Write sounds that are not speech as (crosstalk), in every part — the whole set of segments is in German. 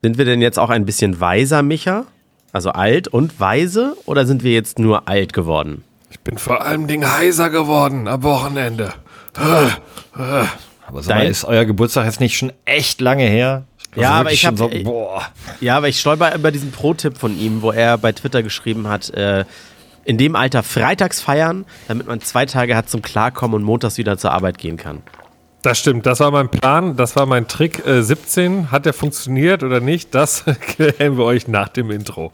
Sind wir denn jetzt auch ein bisschen weiser, Micha? Also alt und weise? Oder sind wir jetzt nur alt geworden? Ich bin vor allem Ding heiser geworden am Wochenende. Aber so mal, ist euer Geburtstag jetzt nicht schon echt lange her? Also ja, aber ich hab, so, boah. ja, aber ich stolper über diesen Pro-Tipp von ihm, wo er bei Twitter geschrieben hat, äh, in dem Alter freitags feiern, damit man zwei Tage hat zum Klarkommen und montags wieder zur Arbeit gehen kann. Das stimmt, das war mein Plan, das war mein Trick. Äh, 17, hat der funktioniert oder nicht? Das (laughs) klären wir euch nach dem Intro.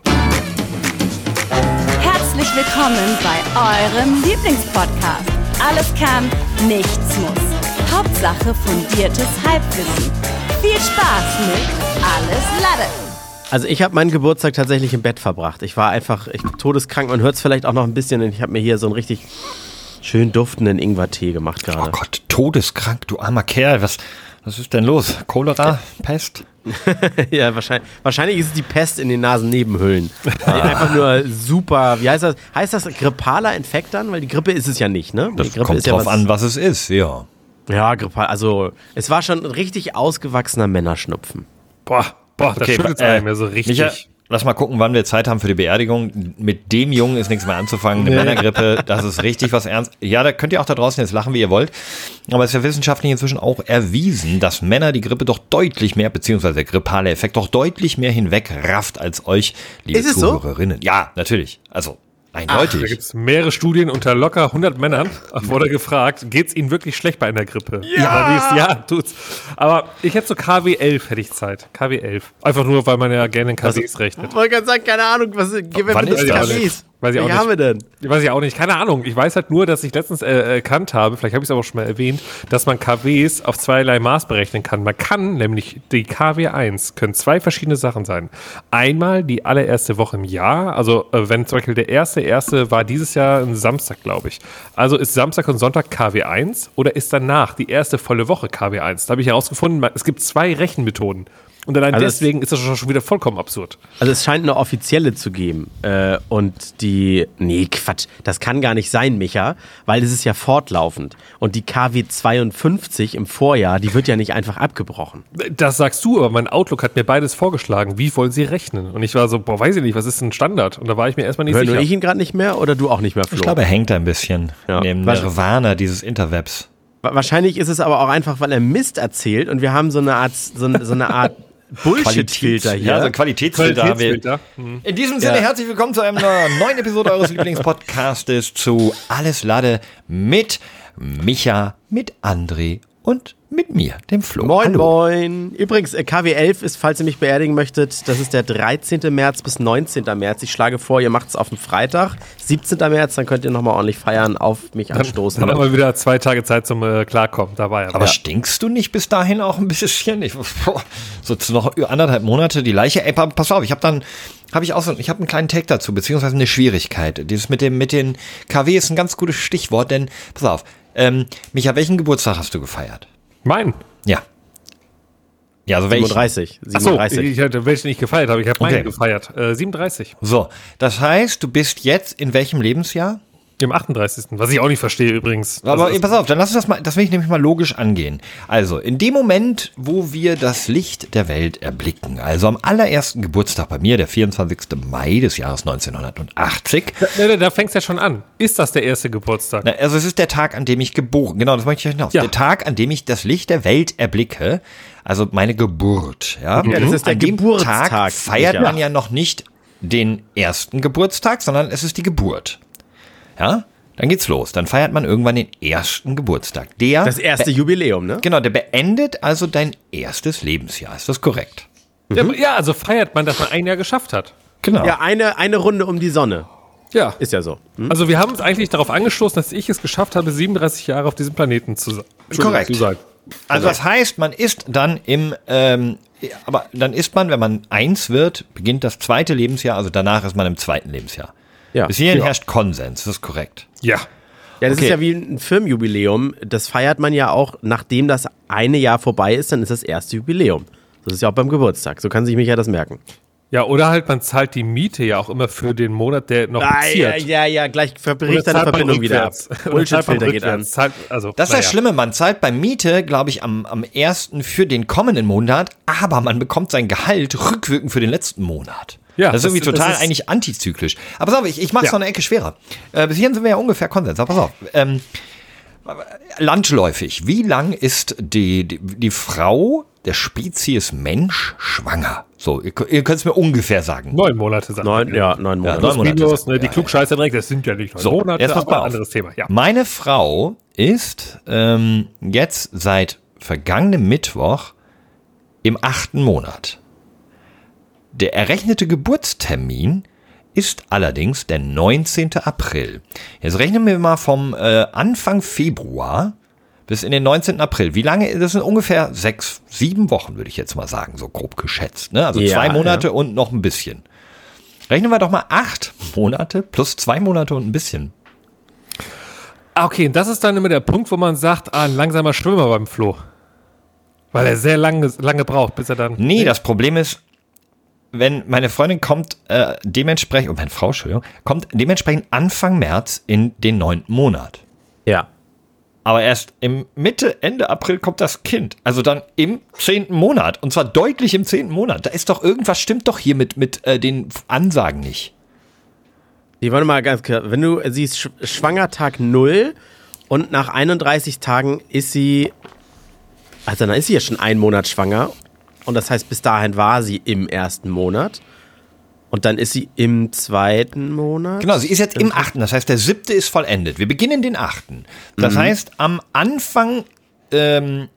Herzlich willkommen bei eurem Lieblingspodcast. Alles kann, nichts muss. Hauptsache fundiertes Halbwissen. Viel Spaß mit Alles Lade. Also ich habe meinen Geburtstag tatsächlich im Bett verbracht. Ich war einfach ich, todeskrank. Man hört es vielleicht auch noch ein bisschen. Ich habe mir hier so einen richtig schön duftenden Ingwertee gemacht Oh gerade. Gott, todeskrank, du armer Kerl. Was, was ist denn los? Cholera? Pest? (laughs) ja, wahrscheinlich, wahrscheinlich ist es die Pest in den Nasennebenhöhlen. (laughs) Weil einfach nur super, wie heißt das? Heißt das grippaler Infekt dann? Weil die Grippe ist es ja nicht, ne? Das die Grippe kommt ist ja drauf was, an, was es ist, ja. Ja, grippal. Also, es war schon ein richtig ausgewachsener Männerschnupfen. Boah, boah, das Okay, schüttelt äh, einem ja so richtig. Micha, lass mal gucken, wann wir Zeit haben für die Beerdigung. Mit dem Jungen ist nichts mehr anzufangen. Eine Männergrippe, das ist richtig was ernst. Ja, da könnt ihr auch da draußen jetzt lachen, wie ihr wollt. Aber es ist ja wissenschaftlich inzwischen auch erwiesen, dass Männer die Grippe doch deutlich mehr, beziehungsweise der grippale Effekt doch deutlich mehr hinwegrafft als euch, liebe es so? Zuhörerinnen. Ja, natürlich. Also, da eindeutig. gibt es mehrere Studien unter locker 100 Männern. Wurde gefragt, geht es ihnen wirklich schlecht bei einer Grippe? Ja! ja, tut's. Aber ich hätte so KW11 hätte ich Zeit. KW11. Einfach nur, weil man ja gerne in KWs rechnet. Ich wollte gerade sagen, keine Ahnung, was gib mir Wann bitte ist? KWs. Weiß ich auch Welche nicht. haben wir denn? Weiß ich auch nicht, keine Ahnung. Ich weiß halt nur, dass ich letztens äh, erkannt habe, vielleicht habe ich es aber auch schon mal erwähnt, dass man KWs auf zweierlei Maß berechnen kann. Man kann nämlich die KW1 können zwei verschiedene Sachen sein. Einmal die allererste Woche im Jahr, also äh, wenn zum Beispiel der erste erste war dieses Jahr ein Samstag, glaube ich. Also ist Samstag und Sonntag KW1 oder ist danach die erste volle Woche KW1? Da habe ich herausgefunden, man- es gibt zwei Rechenmethoden. Und allein Also es- deswegen ist das schon wieder vollkommen absurd. Also es scheint eine offizielle zu geben. Äh, und die. Nee, Quatsch. Das kann gar nicht sein, Micha, weil es ist ja fortlaufend. Und die KW 52 im Vorjahr, die wird ja nicht einfach abgebrochen. Das sagst du, aber mein Outlook hat mir beides vorgeschlagen. Wie wollen sie rechnen? Und ich war so, boah, weiß ich nicht, was ist denn Standard? Und da war ich mir erstmal nicht nur sicher. ich ihn gerade nicht mehr oder du auch nicht mehr, Flo? Ich glaube, er hängt ein bisschen Ja. Was- Nirvana dieses Interwebs. Wa- Wahrscheinlich ist es aber auch einfach, weil er Mist erzählt und wir haben so eine Art, so eine Art Bullshit-Filter hier. Ja, so ein Qualitätsfilter haben wir. Qualitätsfilter. Hm. In diesem Sinne, Ja. herzlich willkommen zu einer (laughs) neuen Episode eures Lieblingspodcastes zu Alles Lade mit Micha, mit André und mit mir, dem Flo. Moin, Hallo. moin. Übrigens, äh, KW11 ist, falls ihr mich beerdigen möchtet, das ist der 13. März bis 19. März. Ich schlage vor, ihr macht es auf den Freitag, 17. März, dann könnt ihr nochmal ordentlich feiern, auf mich anstoßen. Dann haben wir wieder zwei Tage Zeit zum äh, Klarkommen. Da war ja. Aber ja. stinkst du nicht bis dahin auch ein bisschen? Ich, boah, so zu noch anderthalb Monate die Leiche. Ey, pa- pass auf, ich habe dann, habe ich auch so, ich habe einen kleinen Take dazu, beziehungsweise eine Schwierigkeit. Dieses mit dem, mit den KW ist ein ganz gutes Stichwort, denn, pass auf, ähm, Micha, welchen Geburtstag hast du gefeiert? Mein. Ja. Ja, also welchen? 37. Achso, 37. ich hatte welchen nicht gefeiert habe. Ich habe meinen Okay. gefeiert. Äh, 37. So, das heißt, du bist jetzt in welchem Lebensjahr? Im 38. Was ich auch nicht verstehe übrigens. Aber ist- pass auf, dann lass uns das mal, das will ich nämlich mal logisch angehen. Also, in dem Moment, wo wir das Licht der Welt erblicken, also am allerersten Geburtstag bei mir, der 24. Mai des Jahres 1980, da, da, da fängst ja schon an. Ist das der erste Geburtstag? na, also es ist der Tag, an dem ich geboren, genau, das möchte ich hinaus. Ja. Der Tag, an dem ich das Licht der Welt erblicke, also meine Geburt, ja. Ja, das ist der an dem Geburtstag, Tag feiert man ja noch nicht den ersten Geburtstag, sondern es ist die Geburt. Ja? Dann geht's los. Dann feiert man irgendwann den ersten Geburtstag. Der Das erste Jubiläum, ne? Genau, der beendet also dein erstes Lebensjahr. Ist das korrekt? Ja, ja, also feiert man, dass man ein Jahr geschafft hat. Genau. Ja, eine, eine Runde um die Sonne. Ja. Ist ja so. Hm? Also wir haben uns eigentlich darauf angestoßen, dass ich es geschafft habe, 37 Jahre auf diesem Planeten zu, Korrekt. zu sein. Also das heißt, man ist dann im, ähm, aber dann ist man, wenn man eins wird, beginnt das zweite Lebensjahr, also danach ist man im zweiten Lebensjahr. Ja. Bis hierhin Ja. herrscht Konsens, das ist korrekt. Ja. Ja, das Okay. ist ja wie ein Firmenjubiläum. Das feiert man ja auch, nachdem das eine Jahr vorbei ist, dann ist das erste Jubiläum. Das ist ja auch beim Geburtstag. So kann sich mich ja das merken. Ja, oder halt man zahlt die Miete ja auch immer für den Monat, der noch Ah, ja, ja, ja, gleich verbricht deine Verbindung wieder ab. (laughs) Bullshit-Filter geht an. Zahlt, also, Das ist das Schlimme, man zahlt bei Miete, glaube ich, am, am ersten für den kommenden Monat, aber man bekommt sein Gehalt rückwirkend für den letzten Monat. Ja, das ist irgendwie das- das total ist- eigentlich antizyklisch. Aber pass auf, ich, ich mache es Ja. noch eine Ecke schwerer. Äh, bis hierhin sind wir ja ungefähr Konsens. Aber pass auf. Ähm, landläufig, wie lang ist die, die, die Frau der Spezies Mensch schwanger? So, ihr, ihr könnt es mir ungefähr sagen. Neun Monate sagt Neun, ja, neun Monate. neun Monate. Minus, ne, die Ja, Klugscheißer direkt, das sind ja nicht neun So, Monate, jetzt pass mal aber auf. anderes Thema. Ja. Meine Frau ist ähm, jetzt seit vergangenem Mittwoch im achten Monat. Der errechnete Geburtstermin ist allerdings der 19. April. Jetzt rechnen wir mal vom äh, Anfang Februar bis in den 19. April. Wie lange? Das sind ungefähr sechs, sieben Wochen, würde ich jetzt mal sagen, so grob geschätzt. Ne? Also Ja, zwei Monate ja. und noch ein bisschen. Rechnen wir doch mal acht Monate plus zwei Monate und ein bisschen. Ah, Okay, und das ist dann immer der Punkt, wo man sagt, ah, ein langsamer Schwimmer beim Flo. Weil er sehr lange, lange braucht, bis er dann. Nee, das Problem ist, wenn meine Freundin kommt äh, dementsprechend, und meine Frau, Entschuldigung, kommt dementsprechend Anfang März in den neunten Monat. Ja. Aber erst im Mitte, Ende April kommt das Kind. Also dann im zehnten Monat. Und zwar deutlich im zehnten Monat. Da ist doch irgendwas stimmt doch hier mit, mit äh, den Ansagen nicht. Die wollen mal ganz klar, wenn du, sie ist sch schwanger Tag 0 und nach 31 Tagen ist sie, also dann ist sie ja schon einen Monat schwanger und das heißt, bis dahin war sie im ersten Monat und dann ist sie im zweiten Monat. Genau, sie ist jetzt im achten. Das heißt, der siebte ist vollendet. Wir beginnen den achten. Das Mhm. heißt, am Anfang ähm,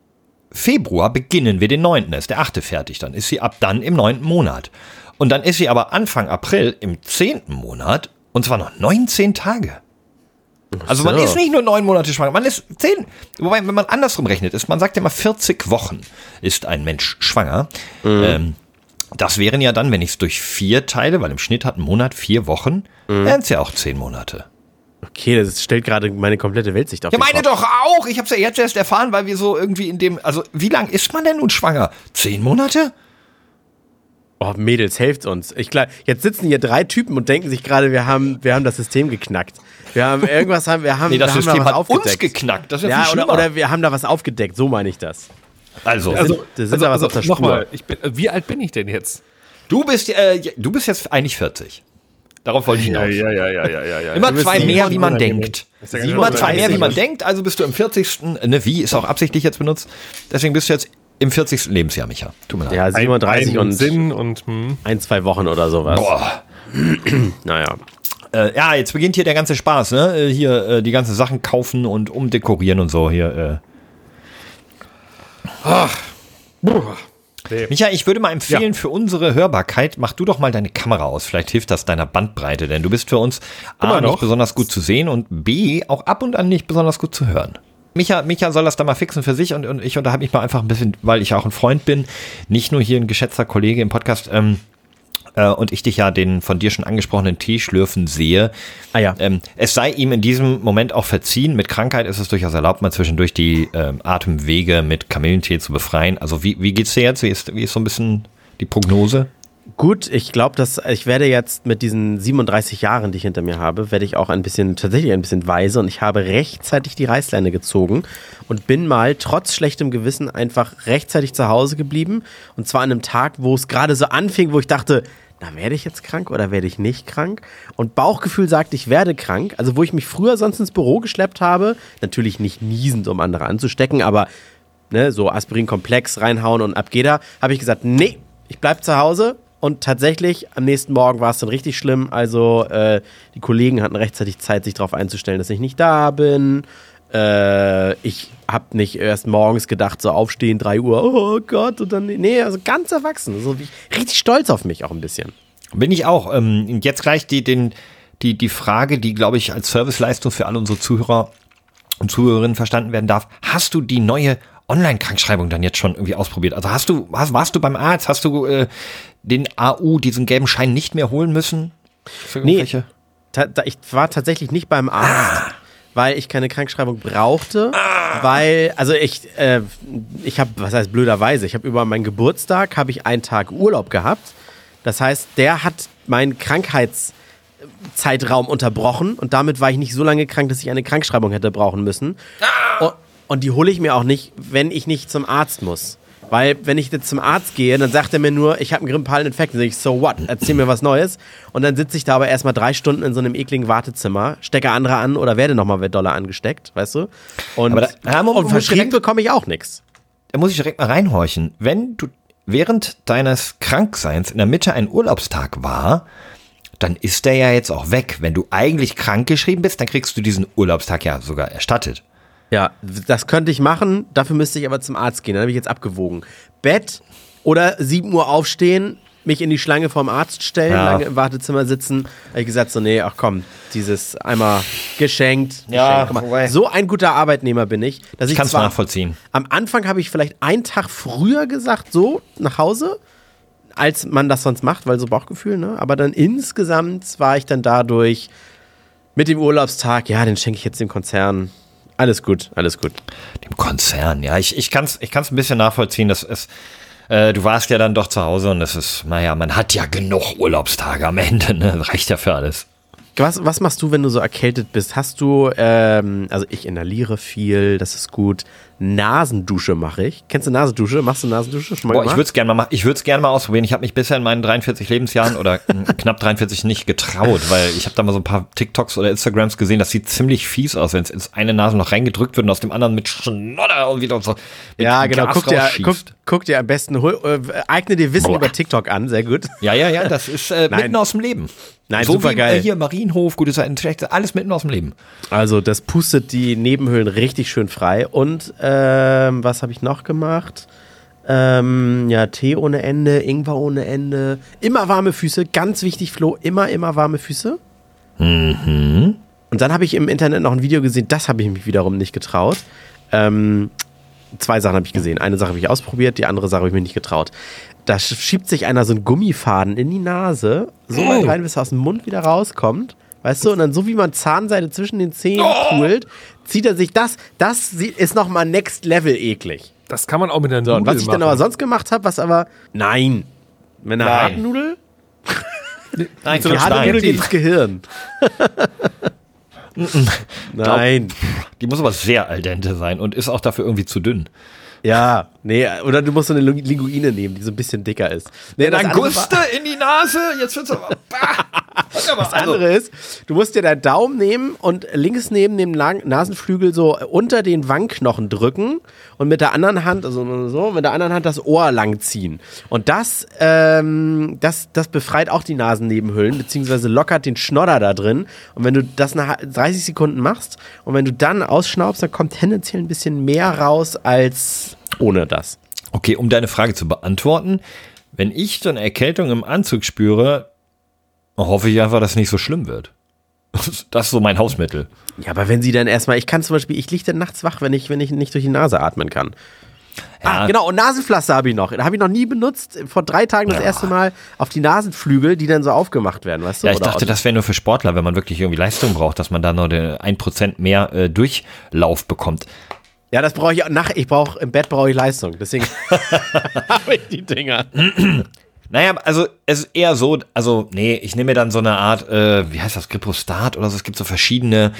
Februar beginnen wir den neunten. Ist der achte fertig. Dann ist sie ab dann im neunten Monat. Und dann ist sie aber Anfang April im zehnten Monat und zwar noch 19 Tage. Also man ist nicht nur neun Monate schwanger, man ist zehn. Wobei, wenn man andersrum rechnet, ist, man sagt ja mal 40 Wochen ist ein Mensch schwanger. Ähm, das wären ja dann, wenn ich es durch vier teile, weil im Schnitt hat ein Monat vier Wochen, wären es ja auch zehn Monate. Okay, das stellt gerade meine komplette Weltsicht auf Ja, meine doch auch. Ich habe es ja jetzt erst erfahren, weil wir so irgendwie in dem, also wie lang ist man denn nun schwanger? Zehn Monate? Oh, Mädels, helft uns. Ich klar, jetzt sitzen hier drei Typen und denken sich gerade, wir haben, wir haben das System geknackt. Wir haben irgendwas haben, wir haben, Nee, das wir haben System da was hat uns geknackt. Das ist ja, Ja, viel oder, oder wir haben da was aufgedeckt, so meine ich das. also, Also, da sind da was auf der Spur. nochmal, ich bin, wie alt bin ich denn jetzt? du bist, äh, du bist jetzt eigentlich 40. Darauf wollte ich hinaus. ja, ja, ja, ja, ja. Immer bist zwei mehr, wie man denkt. ja Immer zwei mehr, wie man 37. denkt. Also bist du im 40. Ne, wie ist auch absichtlich jetzt benutzt. Deswegen bist du jetzt im 40. Lebensjahr, Micha. Tut mir leid. Ja, 37 Ein- ein und Sinn und hm. ein, zwei Wochen oder sowas. Boah. (clears throat) Naja. Äh, ja, jetzt beginnt hier der ganze Spaß, ne? Äh, Hier äh, die ganzen Sachen kaufen und umdekorieren und so hier. Äh. Micha, ich würde mal empfehlen, für unsere Hörbarkeit, mach du doch mal deine Kamera aus. Vielleicht hilft das deiner Bandbreite, denn du bist für uns A, Immer noch. nicht besonders gut zu sehen und B, auch ab und an nicht besonders gut zu hören. Micha, Micha soll das da mal fixen für sich und, und ich unterhalte mich mal einfach ein bisschen, weil ich auch ein Freund bin, nicht nur hier ein geschätzter Kollege im Podcast, ähm, äh, und ich dich ja den von dir schon angesprochenen Tee schlürfen sehe. Ah ja. Ähm, es sei ihm in diesem Moment auch verziehen. Mit Krankheit ist es durchaus erlaubt, mal zwischendurch die ähm, Atemwege mit Kamillentee zu befreien. Also wie, wie geht's dir jetzt? Wie ist, wie ist so ein bisschen die Prognose? Gut, ich glaube, dass ich werde jetzt mit diesen 37 Jahren, die ich hinter mir habe, werde ich auch ein bisschen, tatsächlich ein bisschen weise und ich habe rechtzeitig die Reißleine gezogen und bin mal trotz schlechtem Gewissen einfach rechtzeitig zu Hause geblieben und zwar an einem Tag, wo es gerade so anfing, wo ich dachte, na, werde ich jetzt krank oder werde ich nicht krank? Und Bauchgefühl sagt, ich werde krank. Also, wo ich mich früher sonst ins Büro geschleppt habe, natürlich nicht niesend, um andere anzustecken, aber ne, so Aspirin-Komplex reinhauen und ab geht er, habe ich gesagt, nee, ich bleib zu Hause. Und tatsächlich, am nächsten Morgen war es dann richtig schlimm. Also, äh, die Kollegen hatten rechtzeitig Zeit, sich darauf einzustellen, dass ich nicht da bin. Äh, ich habe nicht erst morgens gedacht, so aufstehen, 3 Uhr, oh Gott, und dann, nee, also ganz erwachsen. So richtig stolz auf mich auch ein bisschen. Bin ich auch. Ähm, jetzt gleich die, den, die, die Frage, die, glaube ich, als Serviceleistung für alle unsere Zuhörer und Zuhörerinnen verstanden werden darf. Hast du die neue Online-Krankschreibung dann jetzt schon irgendwie ausprobiert? Also hast du, hast, warst du beim Arzt? Hast du äh, den AU, diesen gelben Schein nicht mehr holen müssen? Für Nee. ich war tatsächlich nicht beim Arzt, weil ich keine Krankschreibung brauchte. Weil, also ich, äh, ich habe, was heißt blöderweise, ich habe über meinen Geburtstag habe ich einen Tag Urlaub gehabt. Das heißt, der hat meinen Krankheitszeitraum unterbrochen und damit war ich nicht so lange krank, dass ich eine Krankschreibung hätte brauchen müssen. Und, und die hole ich mir auch nicht, wenn ich nicht zum Arzt muss. Weil, wenn ich jetzt zum Arzt gehe, dann sagt er mir nur, ich habe einen grippalen Infekt. Dann sage ich, so what? Erzähl mir was Neues. Und dann sitze ich da aber erstmal drei Stunden in so einem ekligen Wartezimmer, stecke andere an oder werde nochmal Dollar angesteckt, weißt du? Und, Aber da- und muss verschrieben bekomme ich auch nichts. Da muss ich direkt mal reinhorchen. Wenn du während deines Krankseins in der Mitte ein Urlaubstag war, dann ist der ja jetzt auch weg. Wenn du eigentlich krank geschrieben bist, dann kriegst du diesen Urlaubstag ja sogar erstattet. Ja, das könnte ich machen, dafür müsste ich aber zum Arzt gehen. Dann habe ich jetzt abgewogen. Bett oder 7 Uhr aufstehen, mich in die Schlange vorm Arzt stellen, Ja. lange im Wartezimmer sitzen. Habe ich gesagt, so, nee, ach komm, dieses einmal geschenkt. Ja, geschenkt. Mal, so ein guter Arbeitnehmer bin ich, dass ich, Ich kann es nachvollziehen. am Anfang habe ich vielleicht einen Tag früher gesagt, so nach Hause, als man das sonst macht, weil so Bauchgefühl, ne? Aber dann insgesamt war ich dann dadurch mit dem Urlaubstag, ja, den schenke ich jetzt dem Konzern. Alles gut, alles gut. Dem Konzern, ja. Ich, ich kann es ich kann's ein bisschen nachvollziehen. dass es, äh, du warst ja dann doch zu Hause und es ist, naja, man hat ja genug Urlaubstage am Ende, ne? Das reicht ja für alles. Was, was machst du, wenn du so erkältet bist? Hast du, ähm, also ich inhaliere viel, das ist gut. Nasendusche mache ich. Kennst du Nasendusche? Machst du Nasendusche schon mal Boah, ich würde es gerne mal machen. Ich würde es gerne mal ausprobieren. Ich habe mich bisher in meinen 43 Lebensjahren oder (laughs) äh, knapp 43 nicht getraut, weil ich habe da mal so ein paar TikToks oder Instagrams gesehen. Das sieht ziemlich fies aus, wenn es ins eine Nasenloch reingedrückt wird und aus dem anderen mit Schnodder und wieder so. Ja, genau. Gas Guck dir, guck, guck dir am besten, hol, äh, eigne dir Wissen Boah. über TikTok an, sehr gut. Ja, ja, ja, das ist äh, (laughs) mitten aus dem Leben. Nein, so super geil. Äh, hier Marienhof, gute Seiten, schlechte, alles mitten aus dem Leben. Also das pustet die Nebenhöhlen richtig schön frei. Und ähm, was habe ich noch gemacht? Ähm, ja, Tee ohne Ende, Ingwer ohne Ende. Immer warme Füße, ganz wichtig, Flo, immer, immer warme Füße. Und dann habe ich im Internet noch ein Video gesehen, das habe ich mich wiederum nicht getraut. Ähm, zwei Sachen habe ich gesehen. Eine Sache habe ich ausprobiert, die andere Sache habe ich mir nicht getraut. Da sch- schiebt sich einer so einen Gummifaden in die Nase, so weit rein, bis er aus dem Mund wieder rauskommt. Weißt du, und dann so wie man Zahnseide zwischen den Zähnen pult, zieht er sich das. Das sieht- ist nochmal next level eklig. Das kann man auch mit einer So, und Nudel was ich dann machen. aber sonst gemacht habe, was aber. Nein. Mit einer Nein. harten Nudel? (laughs) Nein, Die harte Nudel geht ins Gehirn. (laughs) Nein. Die muss aber sehr al dente sein und ist auch dafür irgendwie zu dünn. Ja, nee, oder du musst so eine Ling- Linguine nehmen, die so ein bisschen dicker ist. Nee, andere war- in die Nase, jetzt wird's aber. (laughs) (laughs) Das andere ist, du musst dir deinen Daumen nehmen und links neben dem Nasenflügel so unter den Wangenknochen drücken und mit der anderen Hand, also so, mit der anderen Hand das Ohr lang ziehen. Und das, ähm, das, das befreit auch die Nasennebenhöhlen, beziehungsweise lockert den Schnodder da drin. Und wenn du das nach 30 Sekunden machst und wenn du dann ausschnaubst, dann kommt tendenziell ein bisschen mehr raus als ohne das. Okay, um deine Frage zu beantworten, wenn ich so eine Erkältung im Anzug spüre, hoffe ich einfach, dass es nicht so schlimm wird. (laughs) Das ist so mein Hausmittel. Ja, aber wenn sie dann erstmal, ich kann zum Beispiel, ich liege dann nachts wach, wenn ich, wenn ich nicht durch die Nase atmen kann. Ja. Ah, genau, und Nasenpflaster habe ich noch. Habe ich noch nie benutzt. Vor drei Tagen das erste Mal auf die Nasenflügel, die dann so aufgemacht werden, weißt du? Ja, ich dachte, das wäre nur für Sportler, wenn man wirklich irgendwie Leistung braucht, dass man da nur den 1% mehr äh, Durchlauf bekommt. ja, das brauche ich auch nach. Ich brauche im Bett brauche ich Leistung. Deswegen (laughs) (laughs) habe ich die Dinger. (clears throat) Naja, also es ist eher so, also nee, ich nehme mir dann so eine Art, äh, wie heißt das, Gripostat oder so, es gibt so verschiedene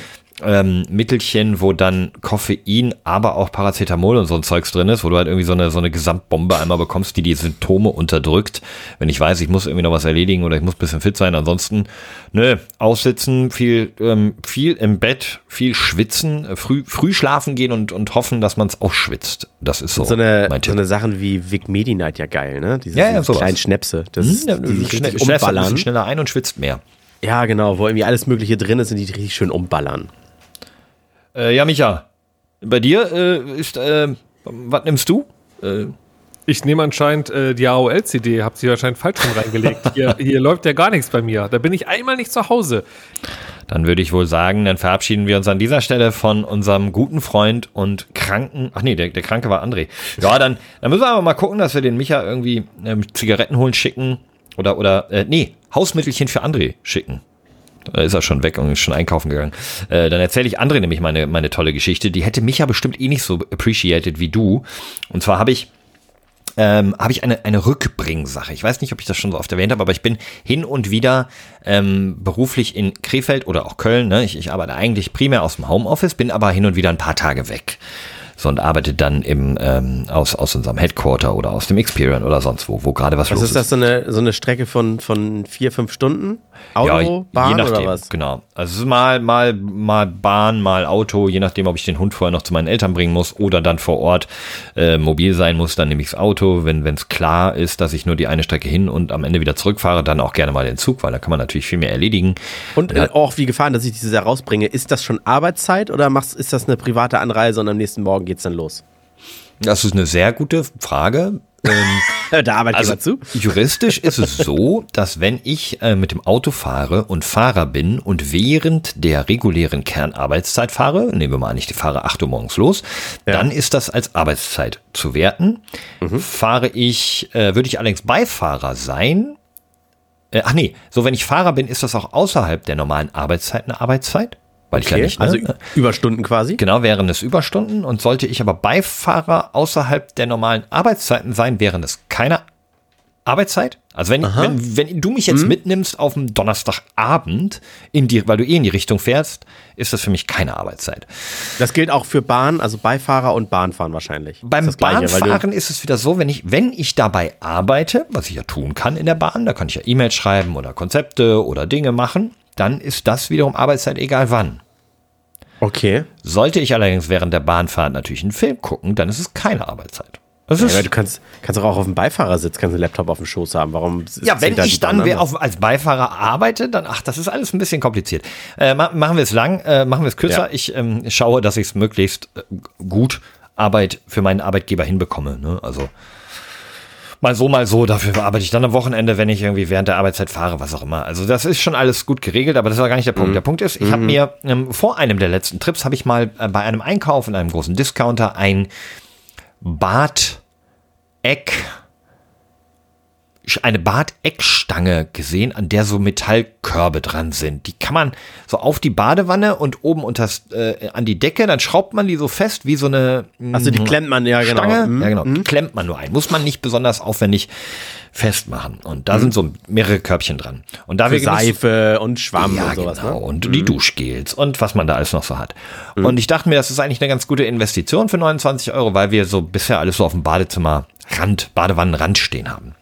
ähm, Mittelchen, wo dann Koffein, aber auch Paracetamol und so ein Zeugs drin ist, wo du halt irgendwie so eine, so eine Gesamtbombe einmal bekommst, die die Symptome unterdrückt. Wenn ich weiß, ich muss irgendwie noch was erledigen oder ich muss ein bisschen fit sein, ansonsten, nö, aussitzen, viel, ähm, viel im Bett, viel schwitzen, früh, früh schlafen gehen und, und hoffen, dass man es auch schwitzt. Das ist so, So eine, so eine Sachen wie Vic Medi-Night ja geil, ne? Diese, Ja, ja, diese kleinen Schnäpse. Das ist, Hm, die sich schnell, richtig ein umballern. schneller ein und schwitzt mehr. Ja, genau, wo irgendwie alles Mögliche drin ist und die richtig schön umballern. Äh, ja, Micha, bei dir äh, ist, äh, was nimmst du? Äh, Ich nehme anscheinend äh, die AOL-CD, habt sie wahrscheinlich falsch rum reingelegt. (laughs) Hier, hier läuft ja gar nichts bei mir. Da bin ich einmal nicht zu Hause. dann würde ich wohl sagen, dann verabschieden wir uns an dieser Stelle von unserem guten Freund und Kranken. Ach nee, der, der Kranke war André. Ja, dann, dann müssen wir aber mal gucken, dass wir den Micha irgendwie ähm, Zigaretten holen schicken. Oder, oder, äh, nee, Hausmittelchen für André schicken. Da ist er schon weg und ist schon einkaufen gegangen. Äh, dann erzähle ich André nämlich meine, meine tolle Geschichte. Die hätte Micha bestimmt eh nicht so appreciated wie du. Und zwar habe ich ähm, habe ich eine, eine Rückbringsache. Ich weiß nicht, ob ich das schon so oft erwähnt habe, aber ich bin hin und wieder ähm, beruflich in Krefeld oder auch Köln. Ne? Ich, ich arbeite eigentlich primär aus dem Homeoffice, bin aber hin und wieder ein paar Tage weg so und arbeitet dann im, ähm, aus, aus unserem Headquarter oder aus dem Experian oder sonst wo, wo gerade was Was los ist das, so eine, so eine Strecke von, von vier, fünf Stunden? Auto, ja, Bahn je nachdem, oder was? Genau. Also es ist mal, mal, mal Bahn, mal Auto, je nachdem, ob ich den Hund vorher noch zu meinen Eltern bringen muss oder dann vor Ort äh, mobil sein muss, dann nehme ich das Auto. Wenn es klar ist, dass ich nur die eine Strecke hin und am Ende wieder zurückfahre, dann auch gerne mal den Zug, weil da kann man natürlich viel mehr erledigen. Und äh, auch wie gefahren, dass ich dieses Jahr rausbringe. Ist das schon Arbeitszeit oder machst, ist das eine private Anreise und am nächsten Morgen geht's dann los? Das ist eine sehr gute Frage. Ähm, (laughs) Der Arbeitgeber also zu? juristisch ist es so, dass wenn ich äh, mit dem Auto fahre und Fahrer bin und während der regulären Kernarbeitszeit fahre, nehmen wir mal an, ich fahre 8 Uhr morgens los, dann ist das als Arbeitszeit zu werten. Fahre ich, äh, würde ich allerdings Beifahrer sein, äh, ach nee, so wenn ich Fahrer bin, ist das auch außerhalb der normalen Arbeitszeit eine Arbeitszeit, weil ich ja Okay, nicht, ne? also Überstunden quasi? Genau, wären es Überstunden und sollte ich aber Beifahrer außerhalb der normalen Arbeitszeiten sein, wären es keine Arbeitszeit. Also wenn, wenn, wenn du mich jetzt Mhm. mitnimmst auf dem Donnerstagabend, in die, weil du eh in die Richtung fährst, ist das für mich keine Arbeitszeit. Das gilt auch für Bahn, also Beifahrer und Bahnfahren wahrscheinlich. Beim ist Gleiche, Bahnfahren ist es wieder so, wenn ich, wenn ich dabei arbeite, was ich ja tun kann in der Bahn, da kann ich ja E-Mails schreiben oder Konzepte oder Dinge machen, dann ist das wiederum Arbeitszeit, egal wann. Okay. Sollte ich allerdings während der Bahnfahrt natürlich einen Film gucken, dann ist es keine Arbeitszeit. Das Ja, du kannst, kannst auch auf dem Beifahrersitz kannst einen Laptop auf dem Schoß haben. Warum? ist- ja, wenn ich dann wer auf, als Beifahrer arbeite, dann, ach, das ist alles ein bisschen kompliziert. Äh, ma machen wir es lang, äh, machen wir es kürzer. Ja. Ich ähm, schaue, dass ich es möglichst äh, gut Arbeit für meinen Arbeitgeber hinbekomme. Ne? Also mal so, mal so. Dafür arbeite ich dann am Wochenende, wenn ich irgendwie während der Arbeitszeit fahre, was auch immer. Also das ist schon alles gut geregelt, aber das war gar nicht der Punkt. Der Punkt ist, ich habe mir ähm, vor einem der letzten Trips habe ich mal äh, bei einem Einkauf in einem großen Discounter ein Bad Eck eine Badeckstange gesehen, an der so Metallkörbe dran sind. Die kann man so auf die Badewanne und oben unters, äh, an die Decke, dann schraubt man die so fest wie so eine Achso, die klemmt man, ja genau. Stange. Mhm. Ja, genau. Die klemmt man nur ein. Muss man nicht besonders aufwendig festmachen. Und da sind so mehrere Körbchen dran. Und da wir Seife und Schwamm ja, und sowas. genau. Ne? Und die Duschgels und was man da alles noch so hat. Und ich dachte mir, das ist eigentlich eine ganz gute Investition für 29 Euro, weil wir so bisher alles so auf dem Badezimmerrand, Badewannenrand stehen haben.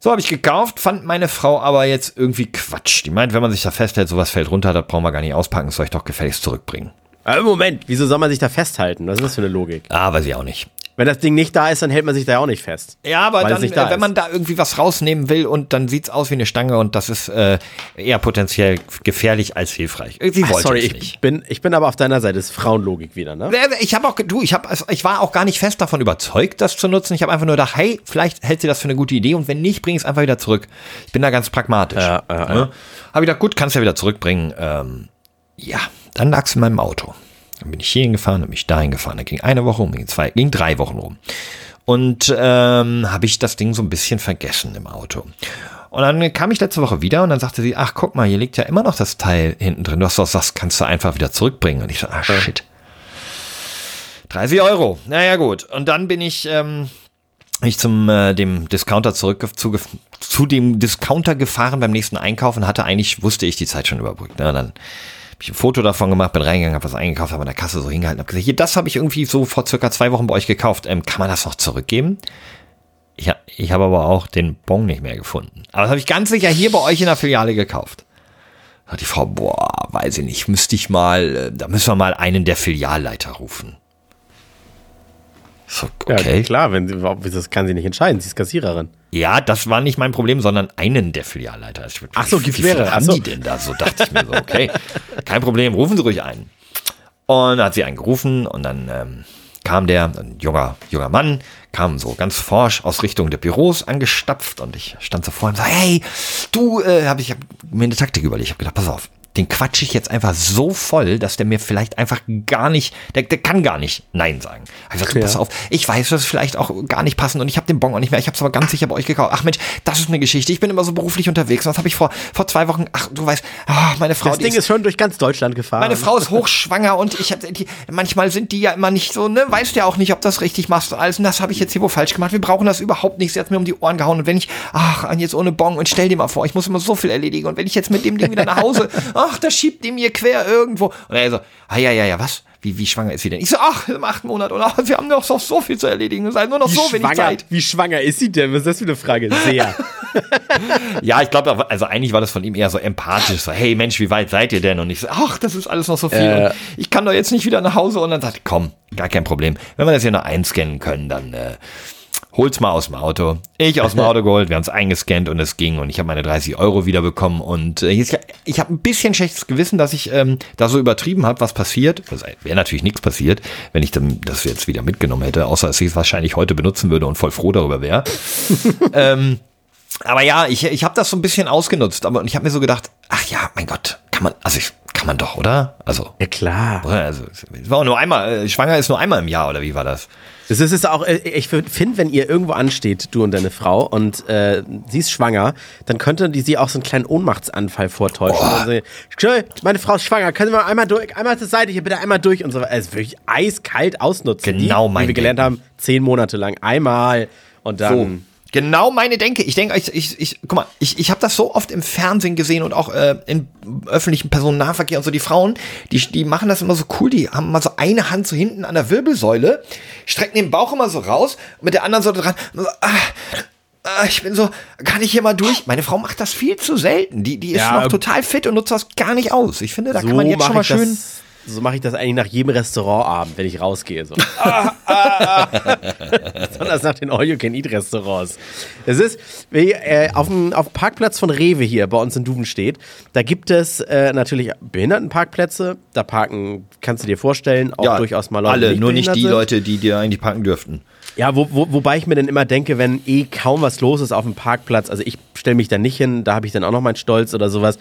So habe ich gekauft, fand meine Frau aber jetzt irgendwie Quatsch. Die meint, wenn man sich da festhält, sowas fällt runter, das brauchen wir gar nicht auspacken, das soll ich doch gefälligst zurückbringen. Aber Moment, wieso soll man sich da festhalten? Was ist das für eine Logik? Ah, weiß ich auch nicht. Wenn das Ding nicht da ist, dann hält man sich da ja auch nicht fest. Ja, aber es dann, da äh, wenn ist. man da irgendwie was rausnehmen will und dann sieht's aus wie eine Stange und das ist äh, eher potenziell gefährlich als hilfreich. Sie Ach, sorry, es ich bin, ich bin aber auf deiner Seite. Das ist Frauenlogik wieder, ne? Äh, Ich habe auch, du, ich, hab, also ich war auch gar nicht fest davon überzeugt, das zu nutzen. Ich habe einfach nur gedacht, hey, vielleicht hält sie das für eine gute Idee und wenn nicht, bring es einfach wieder zurück. Ich bin da ganz pragmatisch. Ja, ja, ja. Ne? Habe ich gedacht, gut, kannst du ja wieder zurückbringen. Ähm, ja, dann lag's in meinem Auto. Dann bin ich hierhin gefahren, dann bin ich dahin gefahren. Dann ging eine Woche rum, ging zwei, ging drei Wochen rum. Und ähm, habe ich das Ding so ein bisschen vergessen im Auto. Und dann kam ich letzte Woche wieder und dann sagte sie, ach guck mal, hier liegt ja immer noch das Teil hinten drin. Du hast doch das kannst du einfach wieder zurückbringen. Und ich so, ah shit. 30 Euro. Naja, gut. Und dann bin ich, ähm, ich zum äh, dem Discounter zurück zu, zu dem Discounter gefahren beim nächsten Einkauf und hatte eigentlich, wusste ich, die Zeit schon überbrückt. Ne? Und dann habe ich ein Foto davon gemacht, bin reingegangen, habe was eingekauft, habe an der Kasse so hingehalten, habe gesagt, hier, das habe ich irgendwie so vor circa zwei Wochen bei euch gekauft. Ähm, kann man das noch zurückgeben? Ich, ich habe aber auch den Bon nicht mehr gefunden. Aber das habe ich ganz sicher hier bei euch in der Filiale gekauft. Da hat die Frau, boah, weiß ich nicht, müsste ich mal, äh, da müssen wir mal einen der Filialleiter rufen. So, okay. Ja, klar, wenn sie, das kann sie nicht entscheiden. Sie ist Kassiererin. Ja, das war nicht mein Problem, sondern einen der Filialleiter. Ich- Ach so, gibt's wie mehrere. Ach haben so. die denn da? So dachte ich mir so, okay, kein Problem, rufen Sie ruhig einen. Und dann hat sie einen gerufen und dann ähm, kam der, ein junger, junger Mann, kam so ganz forsch aus Richtung der Büros angestapft und ich stand so vor ihm und sag, hey, du, äh, hab ich hab mir eine Taktik überlegt. Ich habe gedacht, pass auf, den quatsche ich jetzt einfach so voll, dass der mir vielleicht einfach gar nicht, der, der kann gar nicht Nein sagen. Also ja. pass auf, ich weiß, das ist vielleicht auch gar nicht passend und ich habe den Bon auch nicht mehr, ich habe es aber ganz sicher bei euch gekauft. Ach Mensch, das ist eine Geschichte, ich bin immer so beruflich unterwegs. Was habe ich vor, vor zwei Wochen, ach du weißt, oh, meine Frau. Das Ding ist, ist, schon durch ganz Deutschland gefahren. Meine Frau ist hochschwanger und ich habe, manchmal sind die ja immer nicht so, ne, weißt ja auch nicht, ob das richtig machst und alles und das habe ich jetzt hier wo falsch gemacht. Wir brauchen das überhaupt nicht, sie hat mir um die Ohren gehauen und wenn ich, ach, jetzt ohne Bon und stell dir mal vor, ich muss immer so viel erledigen und wenn ich jetzt mit dem Ding wieder nach Hause, (laughs) ach, da schiebt die mir quer irgendwo. Und er so, ah ja, ja, ja, was? Wie, wie schwanger ist sie denn? Ich so, ach, im achten Monat und ach, wir haben noch so, so viel zu erledigen. Es ist nur noch wie so wenig Zeit. Wie schwanger ist sie denn? Was ist das für eine Frage? Sehr. (laughs) ja, ich glaube, also eigentlich war das von ihm eher so empathisch. So, hey Mensch, wie weit seid ihr denn? Und ich so, ach, das ist alles noch so viel. Äh, ich kann doch jetzt nicht wieder nach Hause. Und dann sagt, komm, gar kein Problem. Wenn wir das hier noch einscannen können, dann äh, hol's mal aus dem Auto. Ich aus dem Auto geholt, wir haben es eingescannt und es ging und ich habe meine 30 Euro wiederbekommen und äh, jetzt, ich habe ein bisschen schlechtes Gewissen, dass ich ähm, da so übertrieben habe, was passiert. Das wäre natürlich nichts passiert, wenn ich dann das jetzt wieder mitgenommen hätte, außer dass ich es wahrscheinlich heute benutzen würde und voll froh darüber wäre. (laughs) ähm, aber ja, ich, ich habe das so ein bisschen ausgenutzt, aber ich habe mir so gedacht, ach ja, mein Gott, kann man, also ich, kann man doch, oder? Also. Ja, klar. Also, es war nur einmal, äh, schwanger ist nur einmal im Jahr, oder wie war das? Das ist es auch, äh, ich finde, wenn ihr irgendwo ansteht, du und deine Frau, und äh, sie ist schwanger, dann könnte die sie auch so einen kleinen Ohnmachtsanfall vortäuschen. Oh. Also, meine Frau ist schwanger, können wir einmal durch, einmal zur Seite, hier bitte einmal durch und so weiter. Also wirklich eiskalt ausnutzen. Genau, die, mein Wie wir gelernt haben, zehn Monate lang. Einmal und dann. So. Genau meine Denke. Ich denke, ich, ich, ich, guck mal, ich, ich habe das so oft im Fernsehen gesehen und auch äh, in öffentlichen Personennahverkehr und so. Die Frauen, die, die machen das immer so cool. Die haben mal so eine Hand so hinten an der Wirbelsäule, strecken den Bauch immer so raus, mit der anderen so dran. So, ah, ah, ich bin so, kann ich hier mal durch? Meine Frau macht das viel zu selten. Die, die ist ja, noch total fit und nutzt das gar nicht aus. Ich finde, da so kann man jetzt schon mal schön. Das so mache ich das eigentlich nach jedem Restaurantabend, wenn ich rausgehe. So. ah, ah, ah. Besonders nach den All-You-Can-Eat-Restaurants. Es ist, wie, äh, auf, dem, auf dem Parkplatz von Rewe hier bei uns in Duvenstedt, da gibt es äh, natürlich Behindertenparkplätze. Da parken, kannst du dir vorstellen, auch ja, durchaus mal Leute. Alle, nicht nur nicht die sind. Leute, die dir eigentlich parken dürften. Ja, wo, wo, wobei ich mir dann immer denke, wenn eh kaum was los ist auf dem Parkplatz, also ich stelle mich da nicht hin, da habe ich dann auch noch meinen Stolz oder sowas